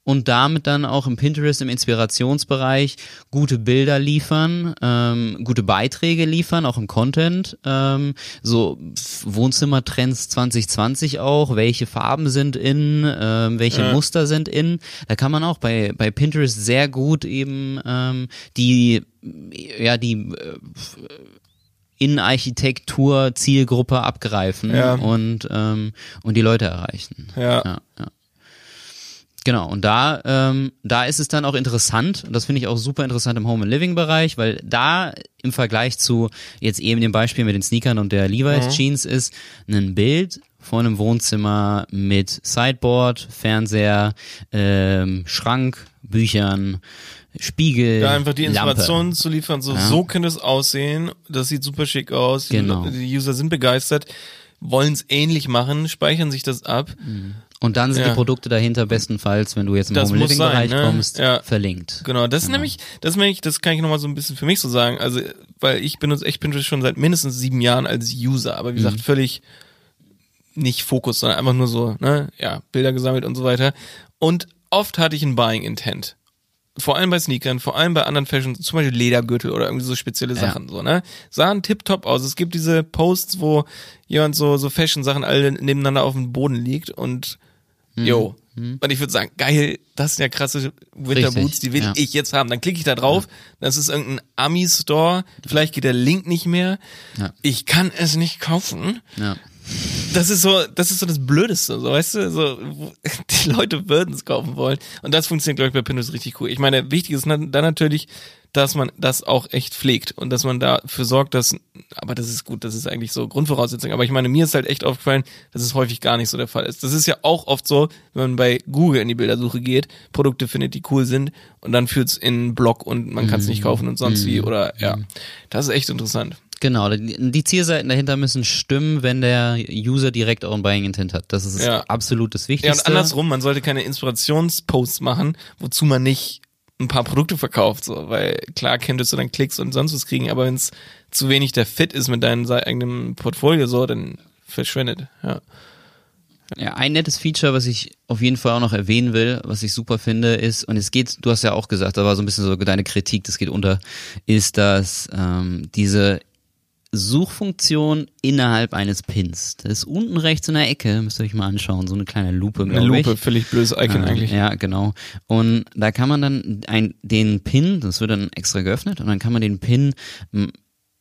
und damit dann auch im Pinterest im Inspirationsbereich gute Bilder liefern, ähm, gute Beiträge liefern, auch im Content, ähm, so Wohnzimmertrends 2020 auch, welche Farben sind in, ähm, welche ja. Muster sind in. Da kann man auch bei bei Pinterest sehr gut eben ähm, die ja die äh, Innenarchitektur Zielgruppe abgreifen ja. und ähm, und die Leute erreichen. Ja. ja, ja. Genau, und da, ähm, da ist es dann auch interessant, und das finde ich auch super interessant im Home and Living Bereich, weil da im Vergleich zu jetzt eben dem Beispiel mit den Sneakern und der Levi's mhm. Jeans ist ein Bild von einem Wohnzimmer mit Sideboard, Fernseher, ähm, Schrank, Büchern, Spiegel. Ja, einfach die Lampe. zu liefern, so, ja. so könnte es aussehen, das sieht super schick aus, genau. die, die User sind begeistert, wollen es ähnlich machen, speichern sich das ab. Mhm. Und dann sind ja. die Produkte dahinter bestenfalls, wenn du jetzt im Home Living Bereich ne? kommst, ja. verlinkt. Genau, das ist genau. nämlich, das nämlich, das kann ich nochmal so ein bisschen für mich so sagen. Also, weil ich benutze echt Pinterest schon seit mindestens sieben Jahren als User, aber wie mhm. gesagt, völlig nicht Fokus, sondern einfach nur so, ne, ja, Bilder gesammelt und so weiter. Und oft hatte ich ein Buying Intent. Vor allem bei Sneakern, vor allem bei anderen Fashion, zum Beispiel Ledergürtel oder irgendwie so spezielle Sachen, ja. so, ne? Sahen tipptopp aus. Es gibt diese Posts, wo jemand so, so Fashion-Sachen alle nebeneinander auf dem Boden liegt und Mhm. Jo. Mhm. Und ich würde sagen, geil, das sind ja krasse Winterboots, die will ja. ich jetzt haben. Dann klicke ich da drauf, ja. das ist irgendein Ami-Store, vielleicht geht der Link nicht mehr. Ich kann es nicht kaufen. Das ist so, das ist so das Blödeste, so weißt du, so <laughs> die Leute würden es kaufen wollen. Und das funktioniert, glaube ich, bei Pinterest richtig cool. Ich meine, wichtig ist dann natürlich, dass man das auch echt pflegt und dass man dafür sorgt, dass, aber das ist gut, das ist eigentlich so Grundvoraussetzung. Aber ich meine, mir ist halt echt aufgefallen, dass es häufig gar nicht so der Fall ist. Das ist ja auch oft so, wenn man bei Google in die Bildersuche geht, Produkte findet, die cool sind und dann führt's in einen Blog und man kann es nicht mhm. kaufen und sonst wie mhm. oder ja, das ist echt interessant. Genau, die Zielseiten dahinter müssen stimmen, wenn der User direkt auch ein Buying Intent hat. Das ist ja. absolut das Wichtigste. Ja, und andersrum, man sollte keine Inspirationsposts machen, wozu man nicht ein paar Produkte verkauft, so, weil klar könntest du dann Klicks und sonst was kriegen, aber wenn es zu wenig der Fit ist mit deinem eigenen Portfolio, so, dann verschwendet, ja. Ja, ein nettes Feature, was ich auf jeden Fall auch noch erwähnen will, was ich super finde, ist, und es geht, du hast ja auch gesagt, da war so ein bisschen so deine Kritik, das geht unter, ist, dass ähm, diese Suchfunktion innerhalb eines Pins. Das ist unten rechts in der Ecke, müsst ihr euch mal anschauen, so eine kleine Lupe, Eine Lupe, ich. völlig blödes Icon äh, eigentlich. Ja, genau. Und da kann man dann ein, den Pin, das wird dann extra geöffnet, und dann kann man den Pin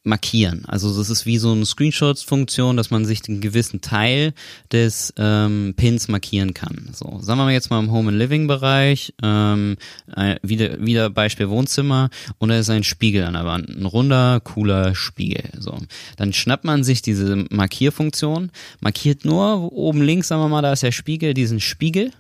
markieren. Also das ist wie so eine Screenshots-Funktion, dass man sich einen gewissen Teil des ähm, Pins markieren kann. So, sagen wir mal jetzt mal im Home and Living Bereich, ähm, äh, wieder wieder Beispiel Wohnzimmer und da ist ein Spiegel an der Wand, ein runder, cooler Spiegel. So, dann schnappt man sich diese Markierfunktion, markiert nur oben links, sagen wir mal, da ist der Spiegel, diesen Spiegel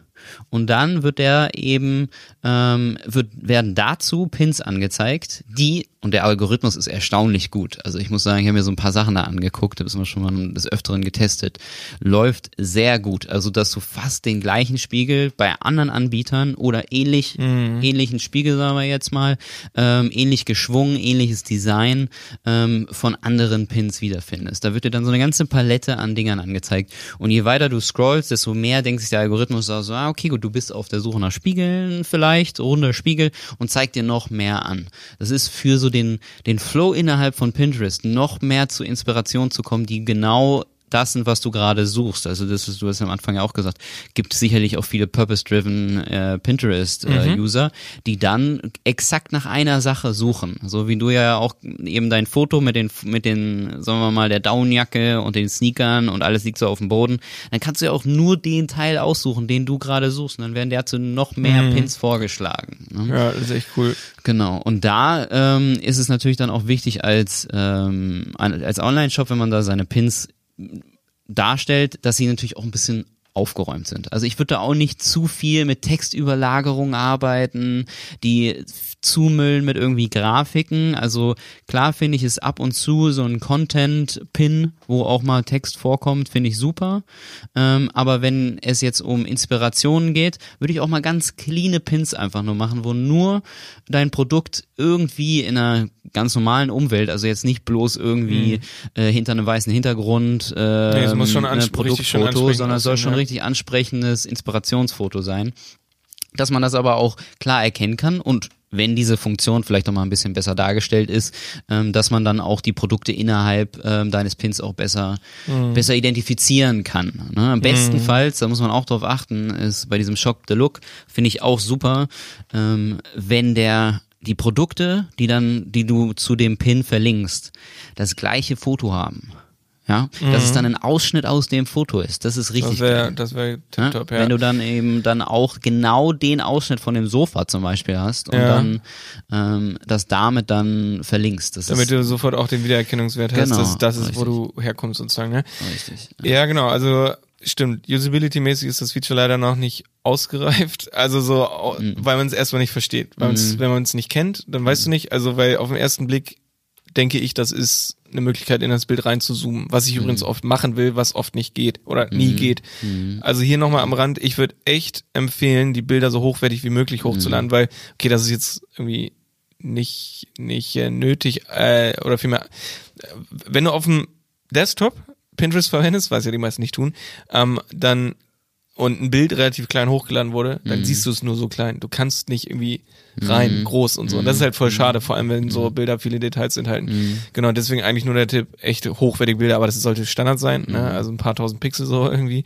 und dann wird der eben ähm, wird werden dazu Pins angezeigt, die und der Algorithmus ist erstaunlich gut. Also ich muss sagen, ich habe mir so ein paar Sachen da angeguckt, habe es schon mal des Öfteren getestet. Läuft sehr gut. Also dass du fast den gleichen Spiegel bei anderen Anbietern oder ähnlich, mhm. ähnlichen Spiegel, sagen wir jetzt mal, ähm, ähnlich geschwungen, ähnliches Design ähm, von anderen Pins wiederfindest. Da wird dir dann so eine ganze Palette an Dingern angezeigt. Und je weiter du scrollst, desto mehr denkt sich der Algorithmus so, ah, okay, gut, du bist auf der Suche nach Spiegeln vielleicht, runder Spiegel und zeigt dir noch mehr an. Das ist für so den, den Flow innerhalb von Pinterest noch mehr zu Inspiration zu kommen, die genau das sind, was du gerade suchst. Also das ist, du hast am Anfang ja auch gesagt, gibt sicherlich auch viele purpose-driven äh, Pinterest-User, äh, mhm. die dann exakt nach einer Sache suchen. So wie du ja auch eben dein Foto mit den, mit den, sagen wir mal, der Downjacke und den Sneakern und alles liegt so auf dem Boden. Dann kannst du ja auch nur den Teil aussuchen, den du gerade suchst. Und dann werden dazu noch mehr mhm. Pins vorgeschlagen. Ne? Ja, das ist echt cool. Genau. Und da ähm, ist es natürlich dann auch wichtig als, ähm, als Online-Shop, wenn man da seine Pins darstellt, dass sie natürlich auch ein bisschen aufgeräumt sind. Also ich würde da auch nicht zu viel mit Textüberlagerung arbeiten, die zumüllen mit irgendwie Grafiken. Also klar finde ich es ab und zu so ein Content-Pin, wo auch mal Text vorkommt, finde ich super. Ähm, aber wenn es jetzt um Inspirationen geht, würde ich auch mal ganz cleane Pins einfach nur machen, wo nur dein Produkt irgendwie in einer ganz normalen Umwelt, also jetzt nicht bloß irgendwie mhm. äh, hinter einem weißen Hintergrund äh, nee, es muss schon ein Produktfoto, sondern es soll schon ja. richtig ansprechendes Inspirationsfoto sein dass man das aber auch klar erkennen kann und wenn diese Funktion vielleicht noch mal ein bisschen besser dargestellt ist, ähm, dass man dann auch die Produkte innerhalb ähm, deines Pins auch besser mhm. besser identifizieren kann. Ne? Am bestenfalls, mhm. da muss man auch drauf achten, ist bei diesem Shock the Look finde ich auch super, ähm, wenn der die Produkte, die dann, die du zu dem Pin verlinkst, das gleiche Foto haben. Ja, mhm. dass es dann ein Ausschnitt aus dem Foto ist. Das ist richtig. Das wäre, das wäre tipptopp, ja? ja. Wenn du dann eben dann auch genau den Ausschnitt von dem Sofa zum Beispiel hast und ja. dann ähm, das damit dann verlinkst. Das Damit ist, du sofort auch den Wiedererkennungswert genau, hast, das, das ist, wo du herkommst sozusagen, ne? Richtig. Ja, ja genau, also stimmt. Usability-mäßig ist das Feature leider noch nicht ausgereift. <laughs> Also so, mhm. weil man es erstmal nicht versteht. Weil mhm. wenn man es nicht kennt, dann weißt du nicht. Also weil auf den ersten Blick denke ich, das ist eine Möglichkeit, in das Bild reinzuzoomen, was ich mhm. übrigens oft machen will, was oft nicht geht oder mhm. nie geht. Mhm. Also hier nochmal am Rand, ich würde echt empfehlen, die Bilder so hochwertig wie möglich hochzuladen, mhm. weil, okay, das ist jetzt irgendwie nicht, nicht äh, nötig, äh, oder vielmehr, wenn du auf dem Desktop Pinterest verwendest, was ja die meisten nicht tun, ähm, dann und ein Bild relativ klein hochgeladen wurde, dann mhm. siehst du es nur so klein. Du kannst nicht irgendwie rein, mhm. groß und so. Und das ist halt voll mhm. schade, vor allem wenn so mhm. Bilder viele Details enthalten. Mhm. Genau, deswegen eigentlich nur der Tipp, echte hochwertige Bilder, aber das sollte Standard sein, ne? also ein paar tausend Pixel so irgendwie.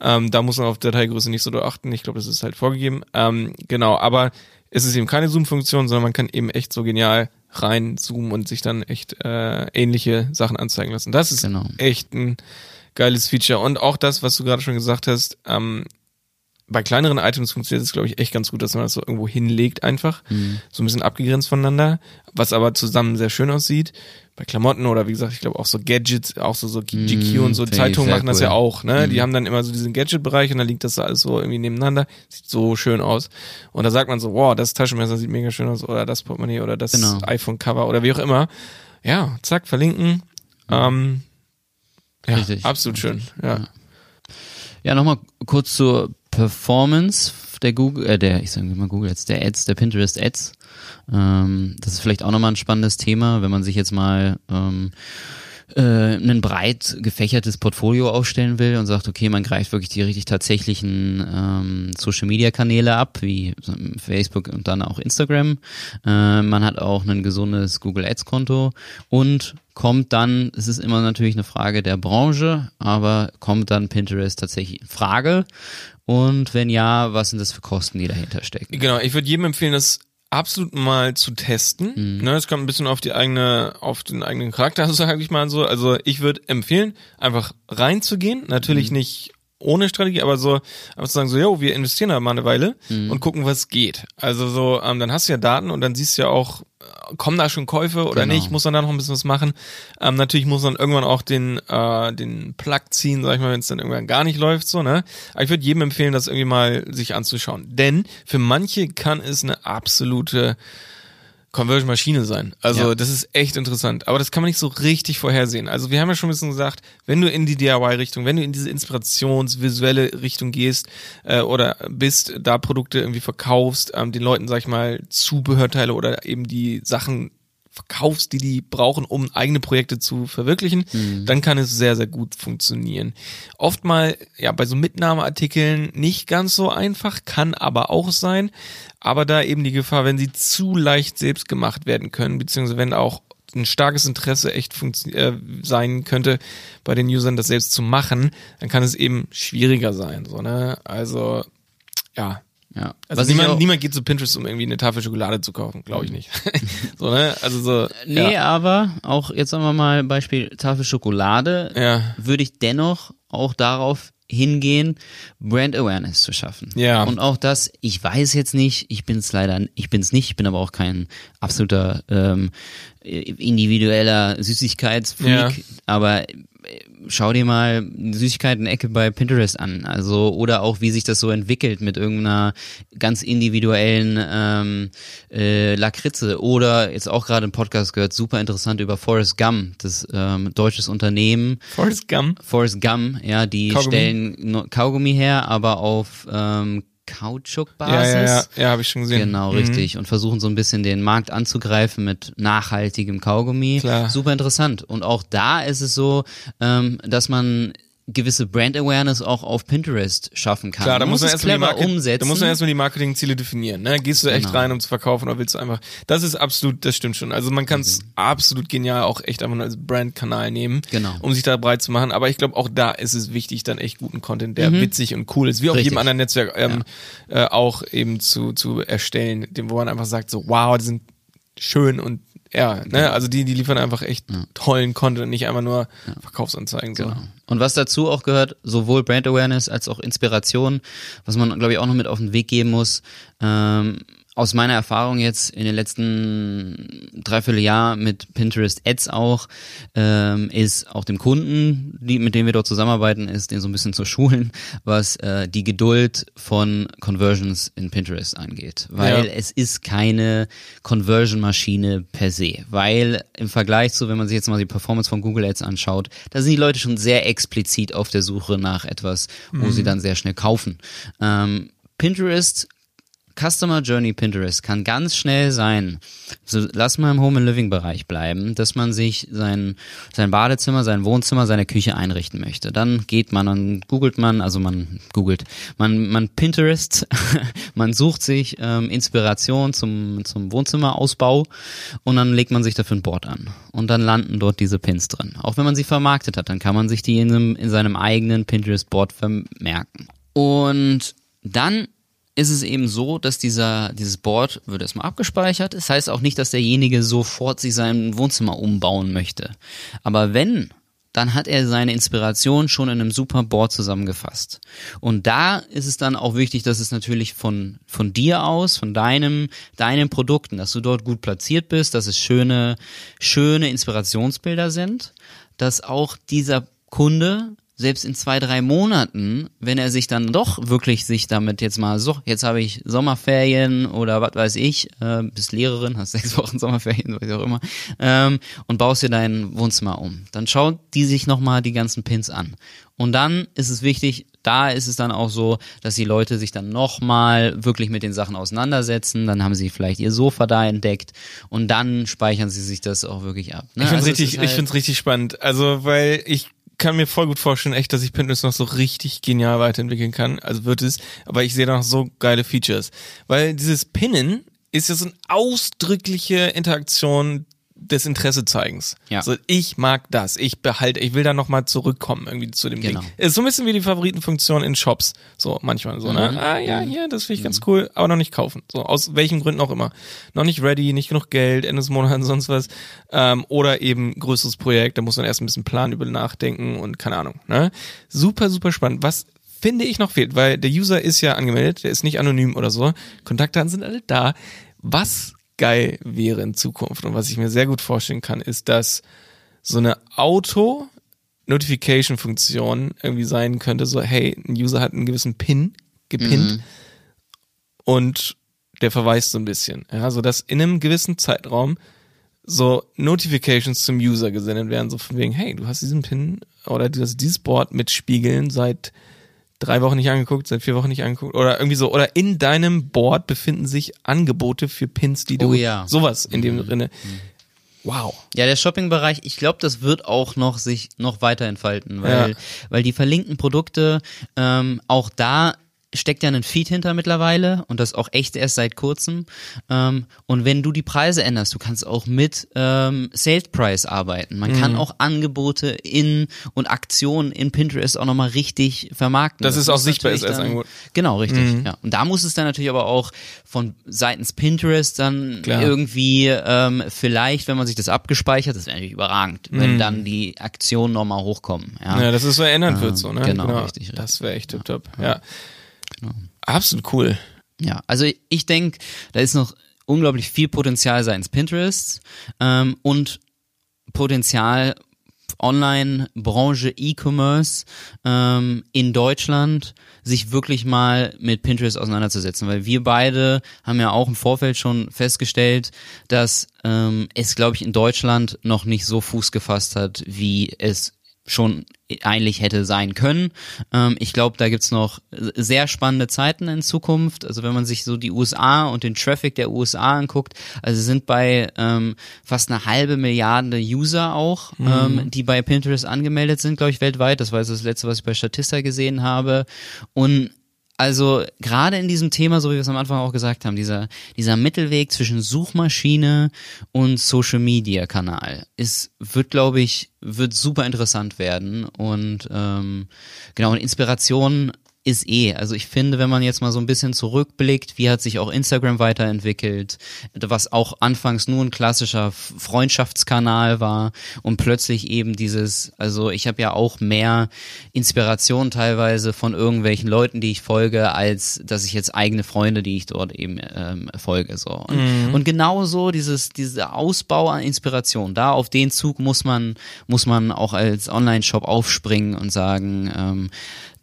Ähm, da muss man auf Dateigröße nicht so achten. Ich glaube, das ist halt vorgegeben. Ähm, genau, aber es ist eben keine Zoom-Funktion, sondern man kann eben echt so genial reinzoomen und sich dann echt äh, ähnliche Sachen anzeigen lassen. Das ist genau. echt ein geiles Feature. Und auch das, was du gerade schon gesagt hast, ähm, bei kleineren Items funktioniert es, glaube ich, echt ganz gut, dass man das so irgendwo hinlegt einfach. Mhm. So ein bisschen abgegrenzt voneinander, was aber zusammen sehr schön aussieht. Bei Klamotten oder wie gesagt, ich glaube auch so Gadgets, auch so, so GQ mhm, und so Zeitungen machen das cool. ja auch, ne? Mhm. Die haben dann immer so diesen Gadget-Bereich und dann liegt das so alles so irgendwie nebeneinander. Sieht so schön aus. Und da sagt man so, wow, das Taschenmesser sieht mega schön aus oder das Portemonnaie oder das genau. iPhone-Cover oder wie auch immer. Ja, zack, verlinken. Ähm, ja, Richtig. absolut schön. Ja. Ja, nochmal kurz zur Performance der Google, äh, der, ich sage mal Google jetzt, der Ads, der Pinterest Ads. Ähm, das ist vielleicht auch nochmal ein spannendes Thema, wenn man sich jetzt mal ähm, äh, ein breit gefächertes Portfolio aufstellen will und sagt, okay, man greift wirklich die richtig tatsächlichen ähm, Social Media Kanäle ab, wie Facebook und dann auch Instagram. Äh, man hat auch ein gesundes Google Ads Konto und kommt dann, es ist immer natürlich eine Frage der Branche, aber kommt dann Pinterest tatsächlich in Frage? Und wenn ja, was sind das für Kosten, die dahinter stecken? Genau, ich würde jedem empfehlen, das absolut mal zu testen. Mhm. Ne, es kommt ein bisschen auf die eigene, auf den eigenen Charakter, <laughs> sage ich mal so. Also ich würde empfehlen, einfach reinzugehen. Natürlich mhm. nicht ohne Strategie, aber so einfach zu sagen, so, jo, wir investieren da mal eine Weile mhm. und gucken, was geht. Also so, ähm, dann hast du ja Daten und dann siehst du ja auch, äh, kommen da schon Käufe oder genau. nicht, muss man da noch ein bisschen was machen. Ähm, natürlich muss man irgendwann auch den, äh, den Plug ziehen, sag ich mal, wenn es dann irgendwann gar nicht läuft, so, ne? Aber ich würde jedem empfehlen, das irgendwie mal sich anzuschauen. Denn für manche kann es eine absolute Conversion-Maschine sein. Also ja. das ist echt interessant. Aber das kann man nicht so richtig vorhersehen. Also wir haben ja schon ein bisschen gesagt, wenn du in die DIY-Richtung, wenn du in diese inspirationsvisuelle Richtung gehst äh, oder bist, da Produkte irgendwie verkaufst, ähm, den Leuten, sag ich mal, Zubehörteile oder eben die Sachen verkaufst, die die brauchen, um eigene Projekte zu verwirklichen, mhm. dann kann es sehr, sehr gut funktionieren. Oft mal, ja, bei so Mitnahmeartikeln nicht ganz so einfach, kann aber auch sein. Aber da eben die Gefahr, wenn sie zu leicht selbst gemacht werden können, beziehungsweise wenn auch ein starkes Interesse echt äh, sein könnte, bei den Usern das selbst zu machen, dann kann es eben schwieriger sein. So, ne? Also, ja, ja. Also Was niemand, niemand geht zu Pinterest, um irgendwie eine Tafel Schokolade zu kaufen, glaube ich nicht. <laughs> so, ne? Also so. Nee, ja. aber auch jetzt sagen wir mal Beispiel Tafel Schokolade, ja. würde ich dennoch auch darauf hingehen, Brand Awareness zu schaffen. Ja. Und auch das, ich weiß jetzt nicht, ich bin es leider, ich bin es nicht, ich bin aber auch kein absoluter ähm, individueller Süßigkeitsfreak, ja. aber schau dir mal Süßigkeiten-Ecke bei Pinterest an. Also, oder auch wie sich das so entwickelt mit irgendeiner ganz individuellen ähm, äh, Lakritze. Oder jetzt auch gerade im Podcast gehört, super interessant über Forrest Gum, das ähm, deutsches Unternehmen. Forrest Gum. Forrest Gum, ja, die Kaugummi. stellen Kaugummi her, aber auf ähm, Kautschukbasis. Ja, ja, ja, ja habe ich schon gesehen. Genau, Mhm. richtig. Und versuchen so ein bisschen den Markt anzugreifen mit nachhaltigem Kaugummi. Klar. Super interessant. Und auch da ist es so, ähm, dass man gewisse Brand Awareness auch auf Pinterest schaffen kann. Klar, da muss man es erstmal die, umsetzen. da muss man erstmal die Marketingziele definieren. Ne? Gehst du echt Genau. rein, um zu verkaufen, oder willst du einfach? Das ist absolut, das stimmt schon. Also man kann es absolut genial auch echt einfach nur als Brandkanal nehmen, Genau. um sich da breit zu machen. Aber ich glaube, auch da ist es wichtig, dann echt guten Content, der witzig und cool ist, wie auf Mhm. Jedem anderen Netzwerk ähm, äh, auch eben zu zu erstellen, dem wo man einfach sagt so, wow, die sind schön und ja, Genau. ne, also die, die liefern einfach echt tollen Content und nicht einfach nur Verkaufsanzeigen. So. Genau. Und was dazu auch gehört, sowohl Brand Awareness als auch Inspiration, was man, glaube ich, auch noch mit auf den Weg geben muss. Ähm, aus meiner Erfahrung jetzt in den letzten dreiviertel Jahr mit Pinterest Ads auch, ähm, ist auch dem Kunden, die, mit dem wir dort zusammenarbeiten, ist den so ein bisschen zu schulen, was äh, die Geduld von Conversions in Pinterest angeht. Weil Ja. es ist keine Conversion-Maschine per se. Weil im Vergleich zu, wenn man sich jetzt mal die Performance von Google Ads anschaut, da sind die Leute schon sehr explizit auf der Suche nach etwas, wo sie dann sehr schnell kaufen. Ähm, Pinterest Customer Journey Pinterest kann ganz schnell sein, so lass mal im Home and Living Bereich bleiben, dass man sich sein, sein Badezimmer, sein Wohnzimmer, seine Küche einrichten möchte. Dann geht man und googelt man, also man googelt, man, man Pinterest, <laughs> man sucht sich ähm, Inspiration zum, zum Wohnzimmerausbau und dann legt man sich dafür ein Board an. Und dann landen dort diese Pins drin. Auch wenn man sie vermarktet hat, dann kann man sich die in, einem, in seinem eigenen Pinterest-Board vermerken. Und dann ist es eben so, dass dieser, dieses Board wird erstmal abgespeichert. Das heißt auch nicht, dass derjenige sofort sich sein Wohnzimmer umbauen möchte. Aber wenn, dann hat er seine Inspiration schon in einem super Board zusammengefasst. Und da ist es dann auch wichtig, dass es natürlich von, von dir aus, von deinem, deinen Produkten, dass du dort gut platziert bist, dass es schöne, schöne Inspirationsbilder sind, dass auch dieser Kunde selbst in zwei, drei Monaten, wenn er sich dann doch wirklich sich damit jetzt mal so, jetzt habe ich Sommerferien oder was weiß ich, äh, bist Lehrerin, hast <laughs> sechs Wochen Sommerferien, was auch immer, ähm, und baust dir dein Wohnzimmer um. Dann schaut die sich nochmal die ganzen Pins an. Und dann ist es wichtig, da ist es dann auch so, dass die Leute sich dann nochmal wirklich mit den Sachen auseinandersetzen, dann haben sie vielleicht ihr Sofa da entdeckt und dann speichern sie sich das auch wirklich ab. Ne? Ich find's Also es richtig, halt- ich find's richtig spannend. Also, weil ich kann mir voll gut vorstellen, echt, dass ich Pinterest noch so richtig genial weiterentwickeln kann. Also wird es, aber ich sehe noch so geile Features. Weil dieses Pinnen ist ja so eine ausdrückliche Interaktion des Interessezeigens. Ja. So, ich mag das. Ich behalte, ich will da nochmal zurückkommen irgendwie zu dem Genau. Ding. Ist so ein bisschen wie die Favoritenfunktion in Shops. So, manchmal so, ne? Ah, ja, hier, das finde ich ganz cool, aber noch nicht kaufen. So, aus welchen Gründen auch immer. Noch nicht ready, nicht genug Geld, Ende des Monats, <laughs> sonst was. Ähm, oder eben größeres Projekt, da muss man erst ein bisschen Plan über nachdenken und keine Ahnung, ne? Super, super spannend. Was finde ich noch fehlt, weil der User ist ja angemeldet, der ist nicht anonym oder so. Kontaktdaten sind alle da. Was geil wäre in Zukunft und was ich mir sehr gut vorstellen kann, ist, dass so eine Auto-Notification-Funktion irgendwie sein könnte, so, hey, ein User hat einen gewissen Pin gepinnt und der verweist so ein bisschen. Ja, so dass in einem gewissen Zeitraum so Notifications zum User gesendet werden, so von wegen, hey, du hast diesen Pin oder du hast dieses Board mit Spiegeln seit drei Wochen nicht angeguckt, seit vier Wochen nicht angeguckt oder irgendwie so. Oder in deinem Board befinden sich Angebote für Pins, die du Oh ja. sowas in dem drinne. Wow. Ja, der Shopping-Bereich, ich glaube, das wird auch noch sich noch weiter entfalten, weil, Ja. weil die verlinkten Produkte, ähm, auch da steckt ja ein Feed hinter mittlerweile und das auch echt erst seit kurzem. Ähm, und wenn du die Preise änderst, du kannst auch mit ähm, Sales Price arbeiten. Man Mhm. kann auch Angebote in und Aktionen in Pinterest auch nochmal richtig vermarkten. Dass es auch sichtbar ist als Angebot. Genau, richtig. Ja. Und da muss es dann natürlich aber auch von seitens Pinterest dann Klar. irgendwie ähm, vielleicht, wenn man sich das abgespeichert, das wäre natürlich überragend, wenn Mhm. dann die Aktionen nochmal hochkommen. Ja. Ja, dass es so erinnert Ähm, wird, so, ne? genau, richtig, Das wäre echt tipptopp. Ja. Absolut cool. Ja, also ich denke, da ist noch unglaublich viel Potenzial seitens Pinterest ähm, und Potenzial Online-Branche E-Commerce ähm, in Deutschland sich wirklich mal mit Pinterest auseinanderzusetzen, weil wir beide haben ja auch im Vorfeld schon festgestellt, dass ähm, es, glaube ich, in Deutschland noch nicht so Fuß gefasst hat, wie es schon eigentlich hätte sein können. Ähm, ich glaube, da gibt's noch sehr spannende Zeiten in Zukunft. Also wenn man sich so die USA und den Traffic der USA anguckt, also sind bei ähm, fast eine halbe Milliarde User auch, mhm. ähm, die bei Pinterest angemeldet sind, glaube ich, weltweit. Das war das letzte, was ich bei Statista gesehen habe. Und also gerade in diesem Thema, so wie wir es am Anfang auch gesagt haben, dieser, dieser Mittelweg zwischen Suchmaschine und Social Media Kanal ist, wird, glaube ich, wird super interessant werden. Und ähm, genau, und Inspiration ist eh. Also ich finde, wenn man jetzt mal so ein bisschen zurückblickt, wie hat sich auch Instagram weiterentwickelt, was auch anfangs nur ein klassischer Freundschaftskanal war und plötzlich eben dieses, also ich habe ja auch mehr Inspiration teilweise von irgendwelchen Leuten, die ich folge, als dass ich jetzt eigene Freunde, die ich dort eben ähm, folge. So. Und, mhm. und genauso dieses, dieser Ausbau an Inspiration, da auf den Zug muss man, muss man auch als Online-Shop aufspringen und sagen, ähm,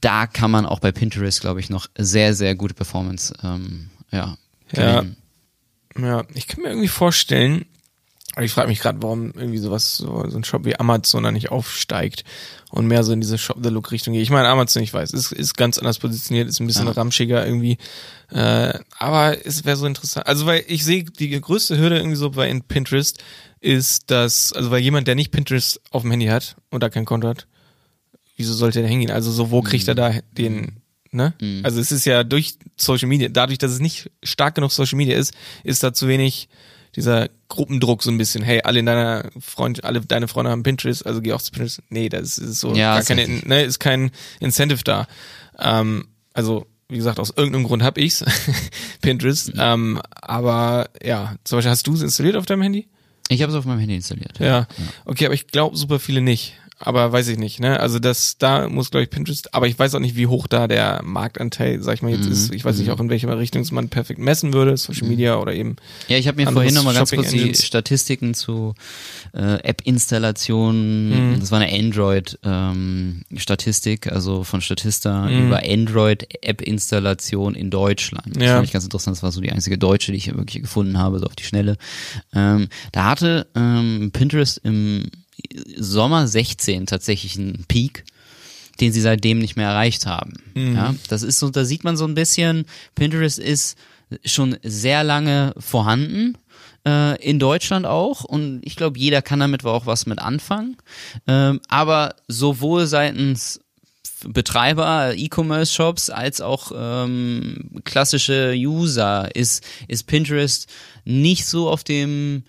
da kann man auch bei Pinterest, glaube ich, noch sehr, sehr gute Performance ähm, ja, ja, ja, ich kann mir irgendwie vorstellen, ich frage mich gerade, warum irgendwie sowas, so, so ein Shop wie Amazon da nicht aufsteigt und mehr so in diese Shop-the-Look-Richtung geht. Ich meine, Amazon, ich weiß, ist, ist ganz anders positioniert, ist ein bisschen ja. ramschiger irgendwie. Äh, aber es wäre so interessant. Also, weil ich sehe, die größte Hürde irgendwie so bei in Pinterest ist, dass, also weil jemand, der nicht Pinterest auf dem Handy hat und da kein Konto hat, wieso sollte er hingehen? Also so, wo kriegt er mhm. da den, ne? Mhm. Also es ist ja durch Social Media, dadurch, dass es nicht stark genug Social Media ist, ist da zu wenig dieser Gruppendruck so ein bisschen, hey, alle in deiner Freund, alle deine Freunde haben Pinterest, also geh auch zu Pinterest. Nee, das ist so ja, gar keine, ne, ist kein Incentive da. Ähm, also, wie gesagt, aus irgendeinem Grund hab ich's, <laughs> Pinterest. Mhm. Ähm, aber ja, zum Beispiel hast du es installiert auf deinem Handy? Ich habe es auf meinem Handy installiert. Ja. ja. Okay, aber ich glaube super viele nicht aber weiß ich nicht, ne? Also das, da muss, glaube ich, Pinterest, aber ich weiß auch nicht, wie hoch da der Marktanteil, sag ich mal, jetzt mhm. ist. Ich weiß nicht mhm. auch, in welcher Richtung man perfekt messen würde, Social mhm. Media oder eben. Ja, ich habe mir vorhin nochmal ganz kurz die Statistiken zu äh, App-Installationen, mhm. das war eine Android-Statistik, ähm, also von Statista mhm. über Android-App-Installation in Deutschland. Das ja. fand ich ganz interessant, das war so die einzige deutsche, die ich wirklich gefunden habe, so auf die Schnelle. Ähm, da hatte ähm, Pinterest im Sommer 16 tatsächlich einen Peak, den sie seitdem nicht mehr erreicht haben. Mhm. Ja, das ist so, da sieht man so ein bisschen, Pinterest ist schon sehr lange vorhanden äh, in Deutschland auch und ich glaube, jeder kann damit auch was mit anfangen. Ähm, aber sowohl seitens Betreiber E-Commerce-Shops als auch ähm, klassische User ist, ist Pinterest nicht so auf dem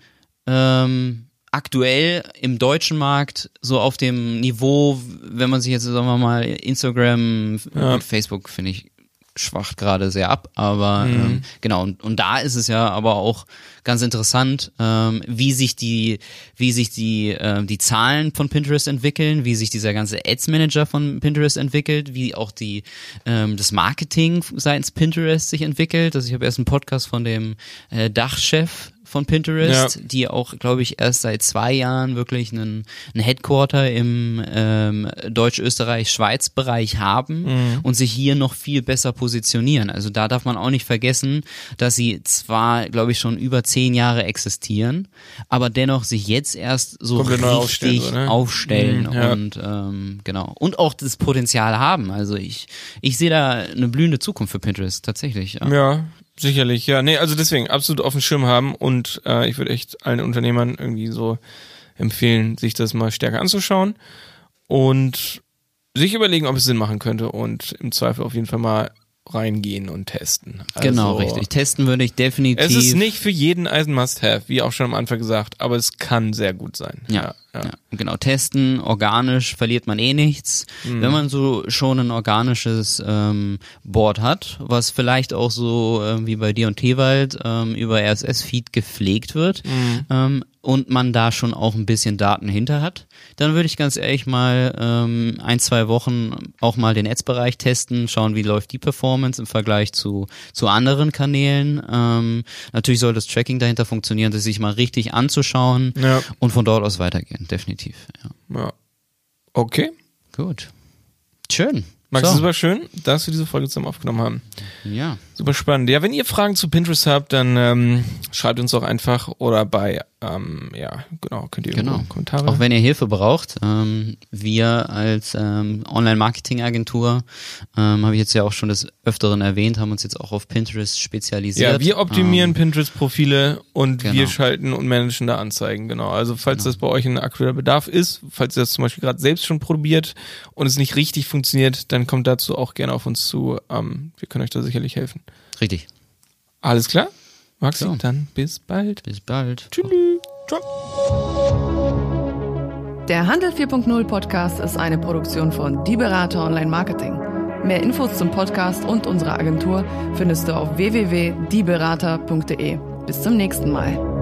ähm, aktuell im deutschen Markt so auf dem Niveau, wenn man sich jetzt, sagen wir mal, Instagram ja. und Facebook, finde ich, schwacht gerade sehr ab, aber mhm. ähm, genau und, und da ist es ja aber auch ganz interessant, ähm, wie sich die wie sich die äh, die Zahlen von Pinterest entwickeln, wie sich dieser ganze Ads Manager von Pinterest entwickelt, wie auch die ähm, das Marketing seitens Pinterest sich entwickelt. Also ich habe erst einen Podcast von dem äh, Dachchef von Pinterest, ja. die auch, glaube ich, erst seit zwei Jahren wirklich einen, einen Headquarter im ähm, Deutsch-Österreich-Schweiz-Bereich haben mhm. und sich hier noch viel besser positionieren. Also da darf man auch nicht vergessen, dass sie zwar, glaube ich, schon über zehn Jahre existieren, aber dennoch sich jetzt erst so Komplett richtig aufstellen, so, ne? aufstellen mhm, ja. und ähm, genau und auch das Potenzial haben. Also ich ich sehe da eine blühende Zukunft für Pinterest tatsächlich. Ja, ja Sicherlich, ja. Nee, also deswegen absolut auf dem Schirm haben und äh, ich würde echt allen Unternehmern irgendwie so empfehlen, sich das mal stärker anzuschauen und sich überlegen, ob es Sinn machen könnte und im Zweifel auf jeden Fall mal reingehen und testen. Also, genau, richtig. Testen würde ich definitiv. Es ist nicht für jeden Eisen Must-Have, wie auch schon am Anfang gesagt, aber es kann sehr gut sein. Ja, ja, ja. genau. Testen, organisch verliert man eh nichts. Mhm. Wenn man so schon ein organisches ähm, Board hat, was vielleicht auch so äh, wie bei dir und Tewald ähm, über RSS-Feed gepflegt wird, mhm. ähm, und man da schon auch ein bisschen Daten hinter hat, dann würde ich ganz ehrlich mal ähm, ein, zwei Wochen auch mal den Ads-Bereich testen, schauen, wie läuft die Performance im Vergleich zu, zu anderen Kanälen. Ähm, natürlich soll das Tracking dahinter funktionieren, das sich mal richtig anzuschauen ja. und von dort aus weitergehen, definitiv. Ja. ja. Okay. Gut. Schön. Max, So. super schön, dass wir diese Folge zusammen aufgenommen haben. Ja. Super spannend. Ja, wenn ihr Fragen zu Pinterest habt, dann ähm, schreibt uns doch einfach oder bei, ähm, ja, genau, könnt ihr Genau. Kommentare. Auch wenn ihr Hilfe braucht, ähm, wir als ähm, Online-Marketing-Agentur, ähm, habe ich jetzt ja auch schon des Öfteren erwähnt, haben uns jetzt auch auf Pinterest spezialisiert. ja, wir optimieren Ähm, Pinterest-Profile und wir genau. schalten und managen da Anzeigen, genau. Also falls das bei euch ein aktueller Bedarf ist, falls ihr das zum Beispiel gerade selbst schon probiert und es nicht richtig funktioniert, dann kommt dazu auch gerne auf uns zu. Ähm, wir können euch da sicherlich helfen. Richtig. Alles klar? Maxi, So. dann bis bald. Bis bald. Tschüss. Ciao. Der Handel 4.0 Podcast ist eine Produktion von Die Berater Online Marketing. Mehr Infos zum Podcast und unserer Agentur findest du auf www.dieberater.de. Bis zum nächsten Mal.